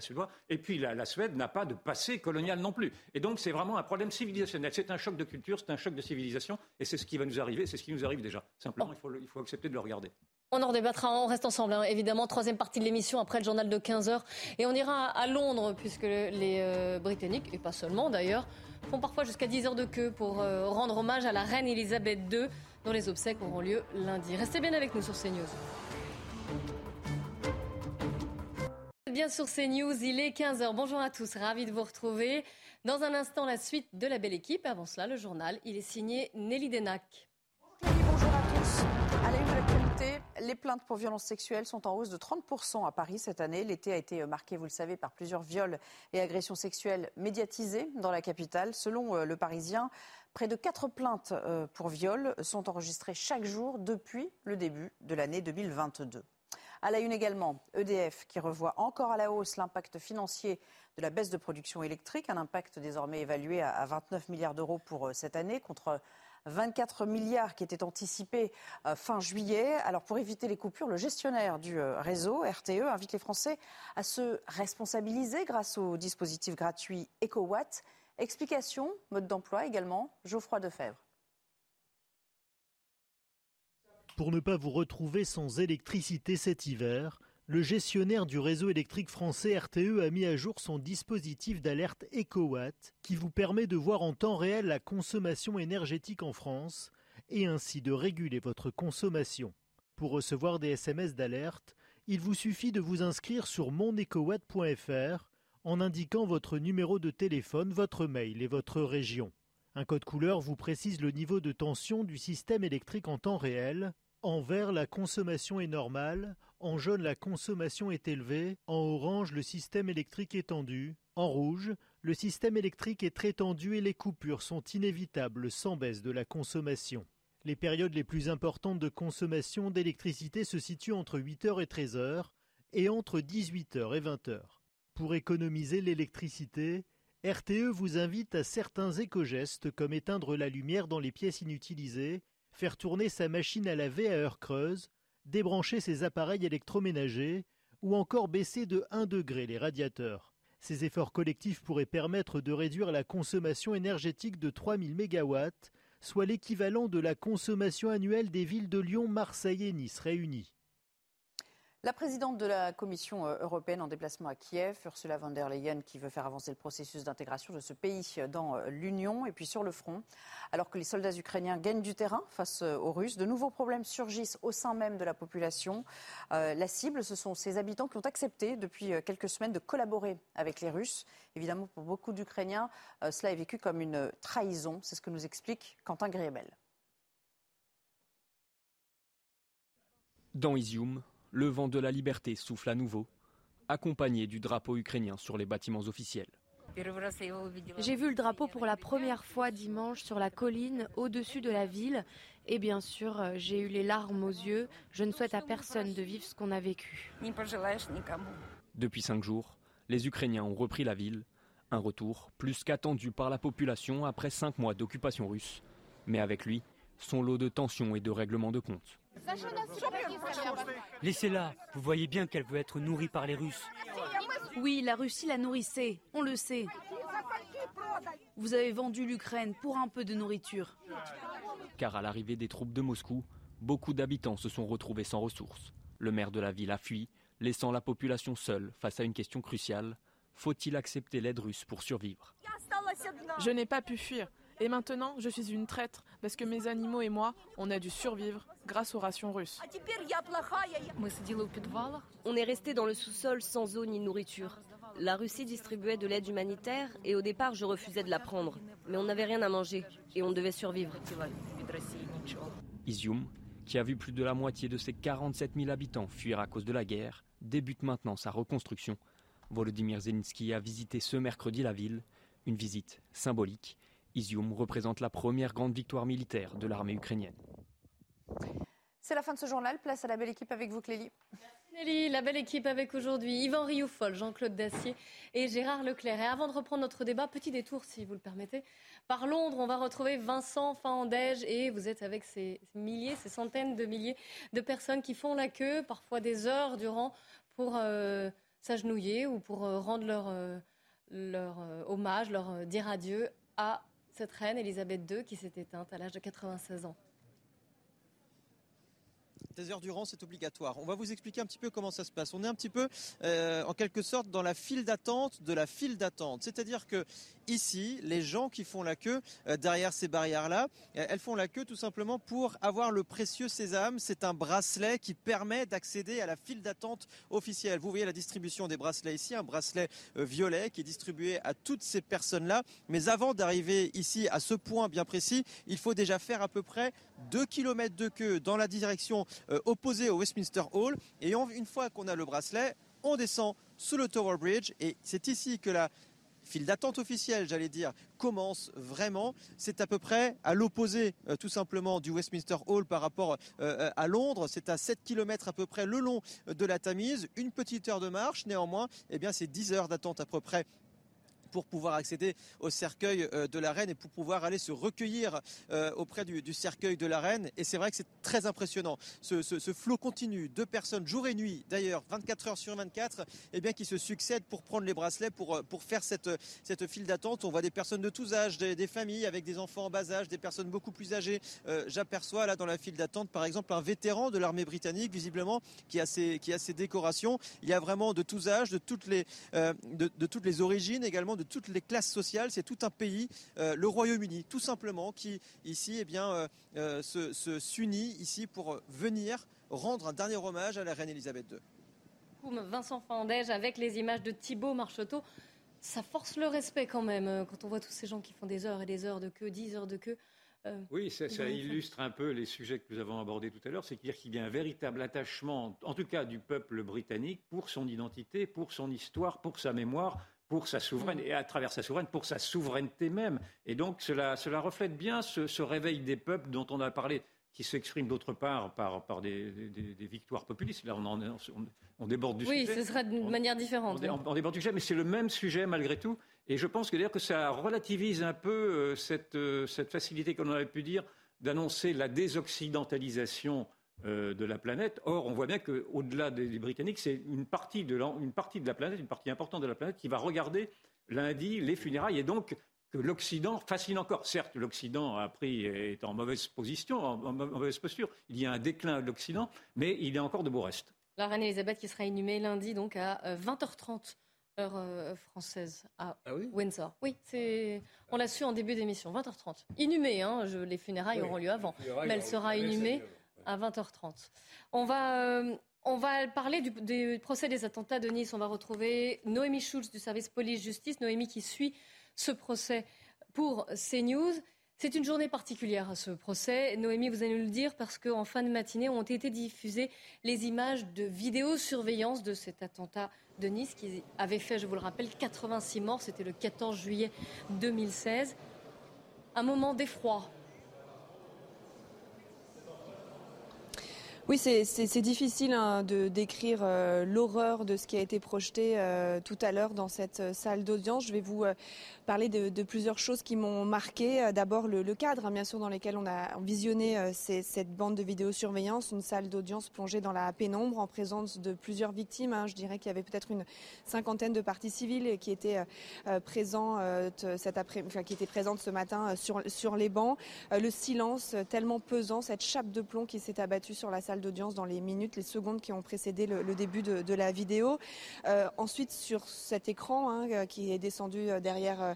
suédois. Et puis la, Suède n'a pas de passé colonial non plus. Et donc c'est vraiment un problème civilisationnel. C'est un choc de culture, c'est un choc de civilisation, et c'est ce qui va nous arriver, c'est ce qui nous arrive déjà. Simplement, il faut, accepter de le regarder. On en redébattra, on reste ensemble, hein. évidemment. Troisième partie de l'émission après le journal de 15h. Et on ira à Londres, puisque les euh, Britanniques, et pas seulement d'ailleurs, font parfois jusqu'à 10 heures de queue pour euh, rendre hommage à la reine Elisabeth II, dont les obsèques auront lieu lundi. Restez bien avec nous sur CNews. Bien sur CNews, il est 15h. Bonjour à tous, ravi de vous retrouver. Dans un instant, la suite de la belle équipe. Avant cela, le journal, il est signé Nelly Denac. Les plaintes pour violences sexuelles sont en hausse de 30% à Paris cette année. L'été a été marqué, vous le savez, par plusieurs viols et agressions sexuelles médiatisées dans la capitale. Selon euh, le Parisien, Près de 4 plaintes euh, pour viol sont enregistrées chaque jour depuis le début de l'année 2022. À la une également, EDF qui revoit encore à la hausse l'impact financier de la baisse de production électrique, un impact désormais évalué à 29 milliards d'euros pour euh, cette année contre 24 milliards qui étaient anticipés euh, fin juillet. Alors pour éviter les coupures, le gestionnaire du euh, réseau, RTE, invite les Français à se responsabiliser grâce au dispositif gratuit EcoWatt. Explication, mode d'emploi également, Geoffroy Defebvre. Pour ne pas vous retrouver sans électricité cet hiver, le gestionnaire du réseau électrique français RTE a mis à jour son dispositif d'alerte EcoWatt qui vous permet de voir en temps réel la consommation énergétique en France et ainsi de réguler votre consommation. Pour recevoir des SMS d'alerte, il vous suffit de vous inscrire sur monecowatt.fr en indiquant votre numéro de téléphone, votre mail et votre région. Un code couleur vous précise le niveau de tension du système électrique en temps réel. En vert, la consommation est normale. En jaune, la consommation est élevée. En orange, le système électrique est tendu. En rouge, le système électrique est très tendu et les coupures sont inévitables sans baisse de la consommation. Les périodes les plus importantes de consommation d'électricité se situent entre 8h et 13h et entre 18h et 20h. Pour économiser l'électricité, RTE vous invite à certains éco-gestes comme éteindre la lumière dans les pièces inutilisées, faire tourner sa machine à laver à heure creuse, débrancher ses appareils électroménagers ou encore baisser de 1 degré les radiateurs. Ces efforts collectifs pourraient permettre de réduire la consommation énergétique de 3000 MW, soit l'équivalent de la consommation annuelle des villes de Lyon, Marseille et Nice réunies. La présidente de la Commission euh, européenne en déplacement à Kiev, Ursula von der Leyen, qui veut faire avancer le processus d'intégration de ce pays dans euh, l'Union. Et puis sur le front, alors que les soldats ukrainiens gagnent du terrain face euh, aux Russes, de nouveaux problèmes surgissent au sein même de la population. la cible, ce sont ces habitants qui ont accepté depuis quelques semaines de collaborer avec les Russes. Évidemment, pour beaucoup d'Ukrainiens, cela est vécu comme une trahison. C'est ce que nous explique Quentin Griebel. Dans Izium, le vent de la liberté souffle à nouveau, accompagné du drapeau ukrainien sur les bâtiments officiels. J'ai vu le drapeau pour la première fois dimanche sur la colline au-dessus de la ville et bien sûr euh, j'ai eu les larmes aux yeux. Je ne souhaite à personne de vivre ce qu'on a vécu. Depuis cinq jours, les Ukrainiens ont repris la ville. Un retour plus qu'attendu par la population après cinq mois d'occupation russe. Mais avec lui, son lot de tensions et de règlements de comptes. Laissez-la, vous voyez bien qu'elle veut être nourrie par les Russes. Oui, la Russie la nourrissait, on le sait. Vous avez vendu l'Ukraine pour un peu de nourriture. Car à l'arrivée des troupes de Moscou, beaucoup d'habitants se sont retrouvés sans ressources. Le maire de la ville a fui, laissant la population seule face à une question cruciale. Faut-il accepter l'aide russe pour survivre? Je n'ai pas pu fuir. Et maintenant, je suis une traître parce que mes animaux et moi, on a dû survivre grâce aux rations russes. On est resté dans le sous-sol sans eau ni nourriture. La Russie distribuait de l'aide humanitaire et au départ, je refusais de la prendre. Mais on n'avait rien à manger et on devait survivre. Izium, qui a vu plus de la moitié de ses 47 000 habitants fuir à cause de la guerre, débute maintenant sa reconstruction. Volodymyr Zelensky a visité ce mercredi la ville, une visite symbolique Izium représente la première grande victoire militaire de l'armée ukrainienne. C'est la fin de ce journal. Place à la belle équipe avec vous, Clélie. Nelly, la belle équipe avec aujourd'hui Yvan Rioufol, Jean-Claude Dacier et Gérard Leclerc. Et avant de reprendre notre débat, petit détour si vous le permettez. Par Londres, on va retrouver Vincent Fandège et vous êtes avec ces milliers, ces centaines de milliers de personnes qui font la queue, parfois des heures durant, pour euh, s'agenouiller ou pour euh, rendre leur, euh, leur hommage, leur dire adieu à cette reine, Elisabeth II, qui s'est éteinte à l'âge de 96 ans. Des heures durant, c'est obligatoire. On va vous expliquer un petit peu comment ça se passe. On est un petit peu, euh, en quelque sorte, dans la file d'attente de la file d'attente. C'est-à-dire que ici, les gens qui font la queue euh, derrière ces barrières-là, euh, elles font la queue tout simplement pour avoir le précieux sésame. C'est un bracelet qui permet d'accéder à la file d'attente officielle. Vous voyez la distribution des bracelets ici, un bracelet violet qui est distribué à toutes ces personnes-là. Mais avant d'arriver ici à ce point bien précis, il faut déjà faire à peu près 2 km de queue dans la direction euh, opposée au Westminster Hall. Et une fois qu'on a le bracelet, on descend sous le Tower Bridge et c'est ici que la file d'attente officielle, j'allais dire, commence vraiment. C'est à peu près à l'opposé, euh, tout simplement, du Westminster Hall par rapport euh, à Londres. C'est à 7 km à peu près le long de la Tamise, une petite heure de marche. Néanmoins, eh bien, c'est 10 heures d'attente à peu près pour pouvoir accéder au cercueil euh, de la reine et pour pouvoir aller se recueillir euh, auprès du, cercueil de la reine. Et c'est vrai que c'est très impressionnant. Ce, flot continu de personnes, jour et nuit, d'ailleurs, 24 heures sur 24, eh bien, qui se succèdent pour prendre les bracelets, pour, euh, pour faire cette, cette file d'attente. On voit des personnes de tous âges, des, familles avec des enfants en bas âge, des personnes beaucoup plus âgées. J'aperçois là dans la file d'attente, par exemple, un vétéran de l'armée britannique, visiblement, qui a ses, qui a décorations. Il y a vraiment de tous âges, de toutes les, de, toutes les origines également, toutes les classes sociales. C'est tout un pays, euh, le Royaume-Uni, tout simplement, qui ici eh bien, euh, euh, se, s'unit ici pour venir rendre un dernier hommage à la reine Elisabeth II. Vincent Fandège avec les images de Thibault Marcheteau. Ça force le respect quand même quand on voit tous ces gens qui font des heures et des heures de queue, 10 heures de queue. oui, ça, illustre un peu les sujets que nous avons abordés tout à l'heure. C'est qu'il y a un véritable attachement, en tout cas du peuple britannique, pour son identité, pour son histoire, pour sa mémoire, pour sa souveraineté, et à travers sa souveraineté, pour sa souveraineté même. Et donc cela, cela reflète bien ce, réveil des peuples dont on a parlé, qui s'exprime d'autre part par, par des, des, victoires populistes. Là, on, en, on, déborde du sujet. Oui, ce serait de manière différente. On, déborde du sujet, mais c'est le même sujet malgré tout. Et je pense que d'ailleurs que ça relativise un peu euh, cette, euh, cette facilité qu'on aurait pu dire d'annoncer la désoccidentalisation euh, de la planète. Or, on voit bien qu'au-delà des, Britanniques, c'est une partie, de la, une partie de la planète, une partie importante de la planète qui va regarder lundi les funérailles et donc que l'Occident fascine encore. Certes, l'Occident a pris est en mauvaise position, en, mauvaise posture. Il y a un déclin de l'Occident, mais il y a encore de beaux restes. La reine Elisabeth qui sera inhumée lundi donc à 20h30 euh, heure euh, française à ah Windsor. Oui, c'est on l'a su en début d'émission, 20h30. Inhumée, hein, les funérailles auront lieu avant, mais elle sera inhumée à 20h30. On va, euh, on va parler du, procès des attentats de Nice. On va retrouver Noémie Schulz du service police-justice. Noémie qui suit ce procès pour CNews. C'est une journée particulière à ce procès. Noémie, vous allez nous le dire parce qu'en fin de matinée ont été diffusées les images de vidéosurveillance de cet attentat de Nice qui avait fait, je vous le rappelle, 86 morts. C'était le 14 juillet 2016. Un moment d'effroi Oui, c'est difficile hein, de décrire euh, l'horreur de ce qui a été projeté euh, tout à l'heure dans cette euh, salle d'audience. Je vais vous parler de, plusieurs choses qui m'ont marqué. D'abord, le, cadre, hein, bien sûr, dans lequel on a visionné cette bande de vidéosurveillance, une salle d'audience plongée dans la pénombre en présence de plusieurs victimes. Hein. Je dirais qu'il y avait peut-être une cinquantaine de parties civiles qui étaient présentes ce matin sur, sur les bancs. le silence tellement pesant, cette chape de plomb qui s'est abattue sur la salle d'audience dans les minutes, les secondes qui ont précédé le, début de, la vidéo. Euh, ensuite, sur cet écran hein, euh, qui est descendu euh, derrière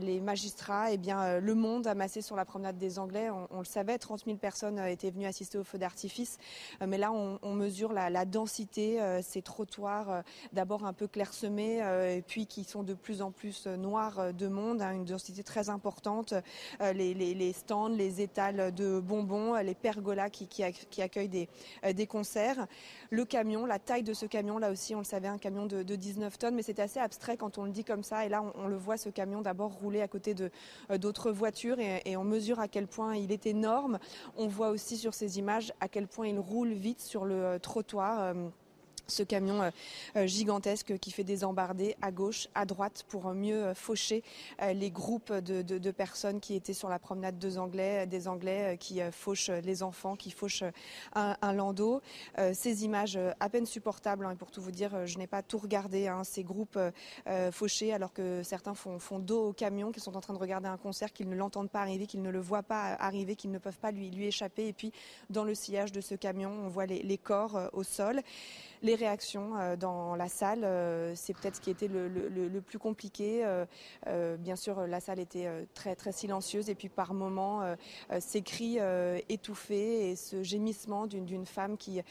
les magistrats, eh bien, le monde amassé sur la promenade des Anglais, on, le savait, 30 000 personnes étaient venues assister au feu d'artifice. mais là, on, mesure la, densité, ces trottoirs d'abord un peu clairsemés, et puis qui sont de plus en plus noirs de monde, hein, une densité très importante. Les, stands, les étals de bonbons, les pergolas qui, accueillent des, des concerts. Le camion, la taille de ce camion, là aussi, on le savait, un camion de, 19 tonnes, mais c'est assez abstrait quand on le dit comme ça. Et là, on, le voit, ce camion d'abord rouler à côté euh, d'autres voitures et, on mesure à quel point il est énorme. On voit aussi sur ces images à quel point il roule vite sur le euh, trottoir ce camion euh, euh, gigantesque qui fait des embardées à gauche, à droite pour mieux euh, faucher les groupes de, personnes qui étaient sur la promenade des Anglais, des Anglais qui fauchent les enfants, qui fauchent un, landau. Ces images à peine supportables, hein, et pour tout vous dire, je n'ai pas tout regardé, hein, ces groupes fauchés alors que certains font, dos au camion, qui sont en train de regarder un concert, qu'ils ne l'entendent pas arriver, qu'ils ne le voient pas arriver, qu'ils ne peuvent pas lui, échapper. Et puis dans le sillage de ce camion, on voit les, corps au sol. Réactions euh, dans la salle, euh, c'est peut-être ce qui était le, plus compliqué. Euh, bien sûr, la salle était très très silencieuse et puis par moments, ces cris étouffés et ce gémissement d'une femme qui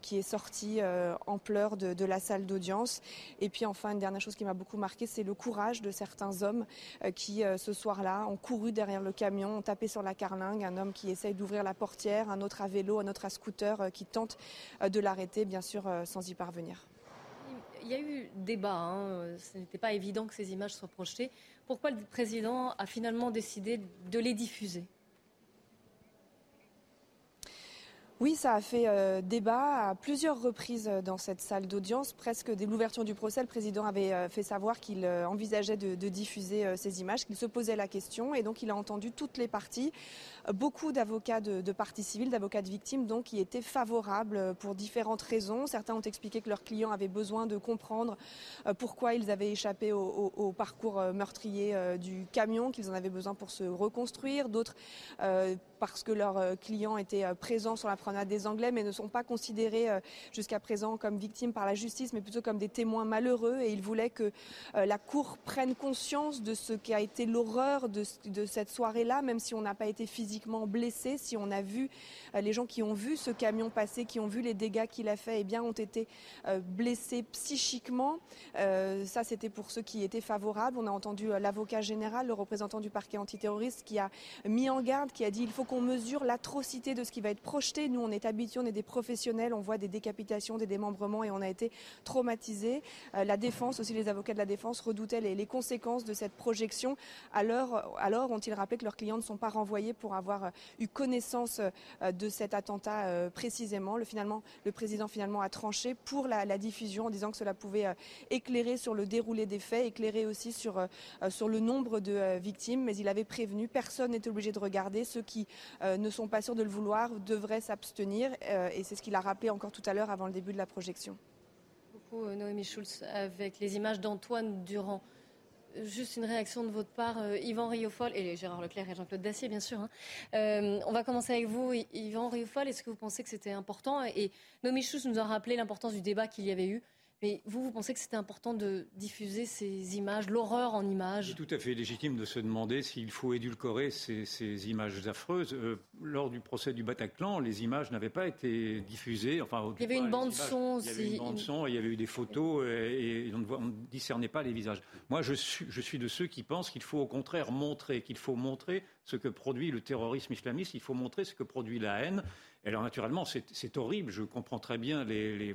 qui est sortie en pleurs de, la salle d'audience. Et puis enfin, une dernière chose qui m'a beaucoup marqué, c'est le courage de certains hommes qui ce soir-là ont couru derrière le camion, ont tapé sur la carlingue. Un homme qui essaye d'ouvrir la portière, un autre à vélo, un autre à scooter qui tente de l'arrêter, bien sûr sans y parvenir. il y a eu débat, hein. ce n'était pas évident que ces images soient projetées. Pourquoi le président a finalement décidé de les diffuser? Oui, ça a fait euh, débat à plusieurs reprises euh, dans cette salle d'audience. Presque dès l'ouverture du procès, le président avait euh, fait savoir qu'il envisageait de, diffuser ces images, qu'il se posait la question et donc il a entendu toutes les parties. Beaucoup d'avocats de, de parties civiles, d'avocats de victimes, donc qui étaient favorables pour différentes raisons. Certains ont expliqué que leurs clients avaient besoin de comprendre pourquoi ils avaient échappé au, parcours meurtrier du camion, qu'ils en avaient besoin pour se reconstruire. D'autres parce que leurs clients étaient présents sur la a des Anglais, mais ne sont pas considérés euh, jusqu'à présent comme victimes par la justice, mais plutôt comme des témoins malheureux. Et il voulait que euh, la Cour prenne conscience de ce qui a été l'horreur de, cette soirée-là, même si on n'a pas été physiquement blessé, si on a vu euh, les gens qui ont vu ce camion passer, qui ont vu les dégâts qu'il a fait, eh bien, ont été blessés psychiquement. ça, c'était pour ceux qui étaient favorables. On a entendu l'avocat général, le représentant du parquet antiterroriste, qui a mis en garde, qui a dit il faut qu'on mesure l'atrocité de ce qui va être projeté. Nous, on est habitués, on est des professionnels, on voit des décapitations, des démembrements et on a été traumatisés. Euh, la défense, aussi les avocats de la défense, redoutaient les, conséquences de cette projection. Alors, alors ont-ils rappelé que leurs clients ne sont pas renvoyés pour avoir euh, eu connaissance euh, de cet attentat précisément. Le, finalement, le président finalement a tranché pour la, diffusion en disant que cela pouvait éclairer sur le déroulé des faits, éclairer aussi sur, le nombre de victimes. Mais il avait prévenu, personne n'est obligé de regarder. Ceux qui ne sont pas sûrs de le vouloir devraient s'abstenir tenir euh, et c'est ce qu'il a rappelé encore tout à l'heure avant le début de la projection. Beaucoup, euh, Noémie Schulz, avec les images d'Antoine Durand. Juste une réaction de votre part, euh, Yvan Riofol et Gérard Leclerc et Jean-Claude Dacier, bien sûr. Hein. on va commencer avec vous, Yvan Riofol. Est-ce que vous pensez que c'était important? Et Noémie Schulz nous a rappelé l'importance du débat qu'il y avait eu mais vous, vous pensez que c'était important de diffuser ces images, l'horreur en images C'est tout à fait légitime de se demander s'il faut édulcorer ces, images affreuses. Euh, lors du procès du Bataclan, les images n'avaient pas été diffusées. Enfin, il y avait une bande son aussi. Il y avait une bande son, il y avait eu des photos et, on, ne discernait pas les visages. Moi, je suis, je suis de ceux qui pensent qu'il faut au contraire montrer, qu'il faut montrer ce que produit le terrorisme islamiste, il faut montrer ce que produit la haine. Et alors, naturellement, c'est horrible. Je comprends très bien les les,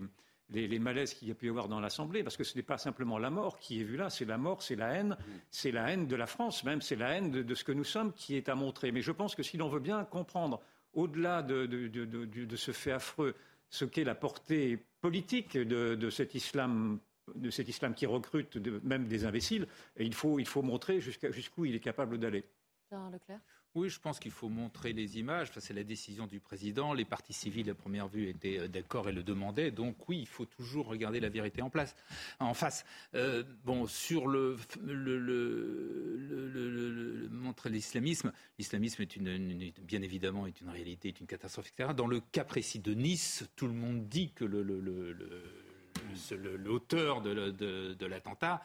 malaises qu'il y a pu y avoir dans l'Assemblée, parce que ce n'est pas simplement la mort qui est vue là, c'est la mort, c'est la haine, c'est la haine de la France même, c'est la haine de, ce que nous sommes qui est à montrer. Mais je pense que si l'on veut bien comprendre, au-delà de, ce fait affreux, ce qu'est la portée politique de, cet islam de cet islam qui recrute même des imbéciles, il faut, il faut montrer jusqu'où il est capable d'aller. Leclerc oui, je pense qu'il faut montrer les images. c'est la décision du président. Les partis civils, à première vue, étaient euh, d'accord et le demandaient. Donc oui, il faut toujours regarder la vérité en place, en face. Euh, bon, sur le, montrer l'islamisme, l'islamisme est une, bien évidemment est une réalité, est une catastrophe, etc. Dans le cas précis de Nice, tout le monde dit que l'auteur de l'attentat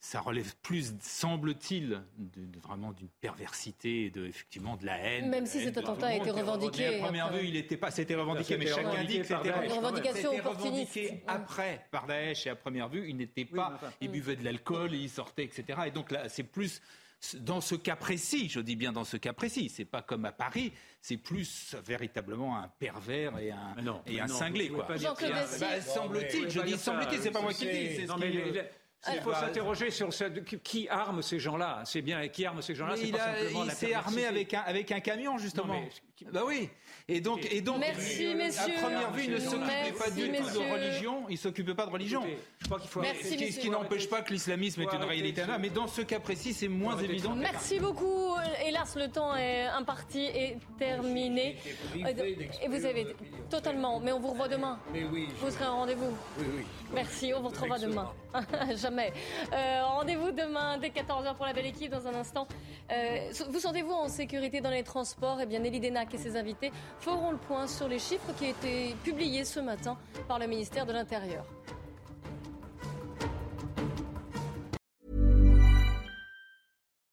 ça relève plus, semble-t-il, vraiment d'une perversité et de, effectivement de la haine. Même si cet attentat a été revendiqué. À première vue, il n'était pas, c'était revendiqué, mais chacun dit que c'était revendiqué après par Daesh et à première vue, il n'était pas, il buvait de l'alcool, il sortait, etc. Et donc là, c'est plus dans ce cas précis, je dis bien dans ce cas précis, c'est pas comme à Paris, c'est plus véritablement un pervers et un, et un cinglé. Quoi. Bah, semble-t-il, je dis semble-t-il, c'est pas moi qui dis. Il faut s'interroger sur ce, qui arme ces gens-là. C'est bien, qui arme ces gens-là. Il s'est armé avec un, avec un camion, justement. Bah oui. Et donc, et donc Merci, messieurs. à première vue, il ne s'occupait pas du tout de religion. Il s'occupait pas de religion. je crois qu'il faut. Merci, ce qui, n'empêche pas que l'islamisme est une réalité là, mais dans ce cas précis, c'est moins évident. Merci beaucoup. Hélas, le temps est imparti et terminé. Et vous avez totalement. Mais on vous revoit demain. Vous serez en rendez-vous. Oui, oui. Merci. On vous retrouvera demain. Jamais. Euh, rendez-vous demain dès 14h pour la belle équipe dans un instant. Euh, vous sentez-vous en sécurité dans les transports? Eh bien, Nelly Denac et ses invités feront le point sur les chiffres qui ont été publiés ce matin par le ministère de l'Intérieur.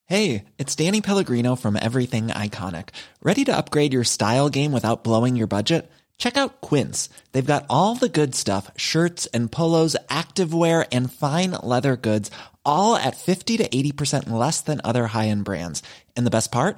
Hey, it's Danny Pellegrino from Everything Iconic. Ready to upgrade your style game without blowing your budget? Check out Quince. They've got all the good stuff shirts and polos, activewear, and fine leather goods, all at 50 to 80% less than other high end brands. And the best part?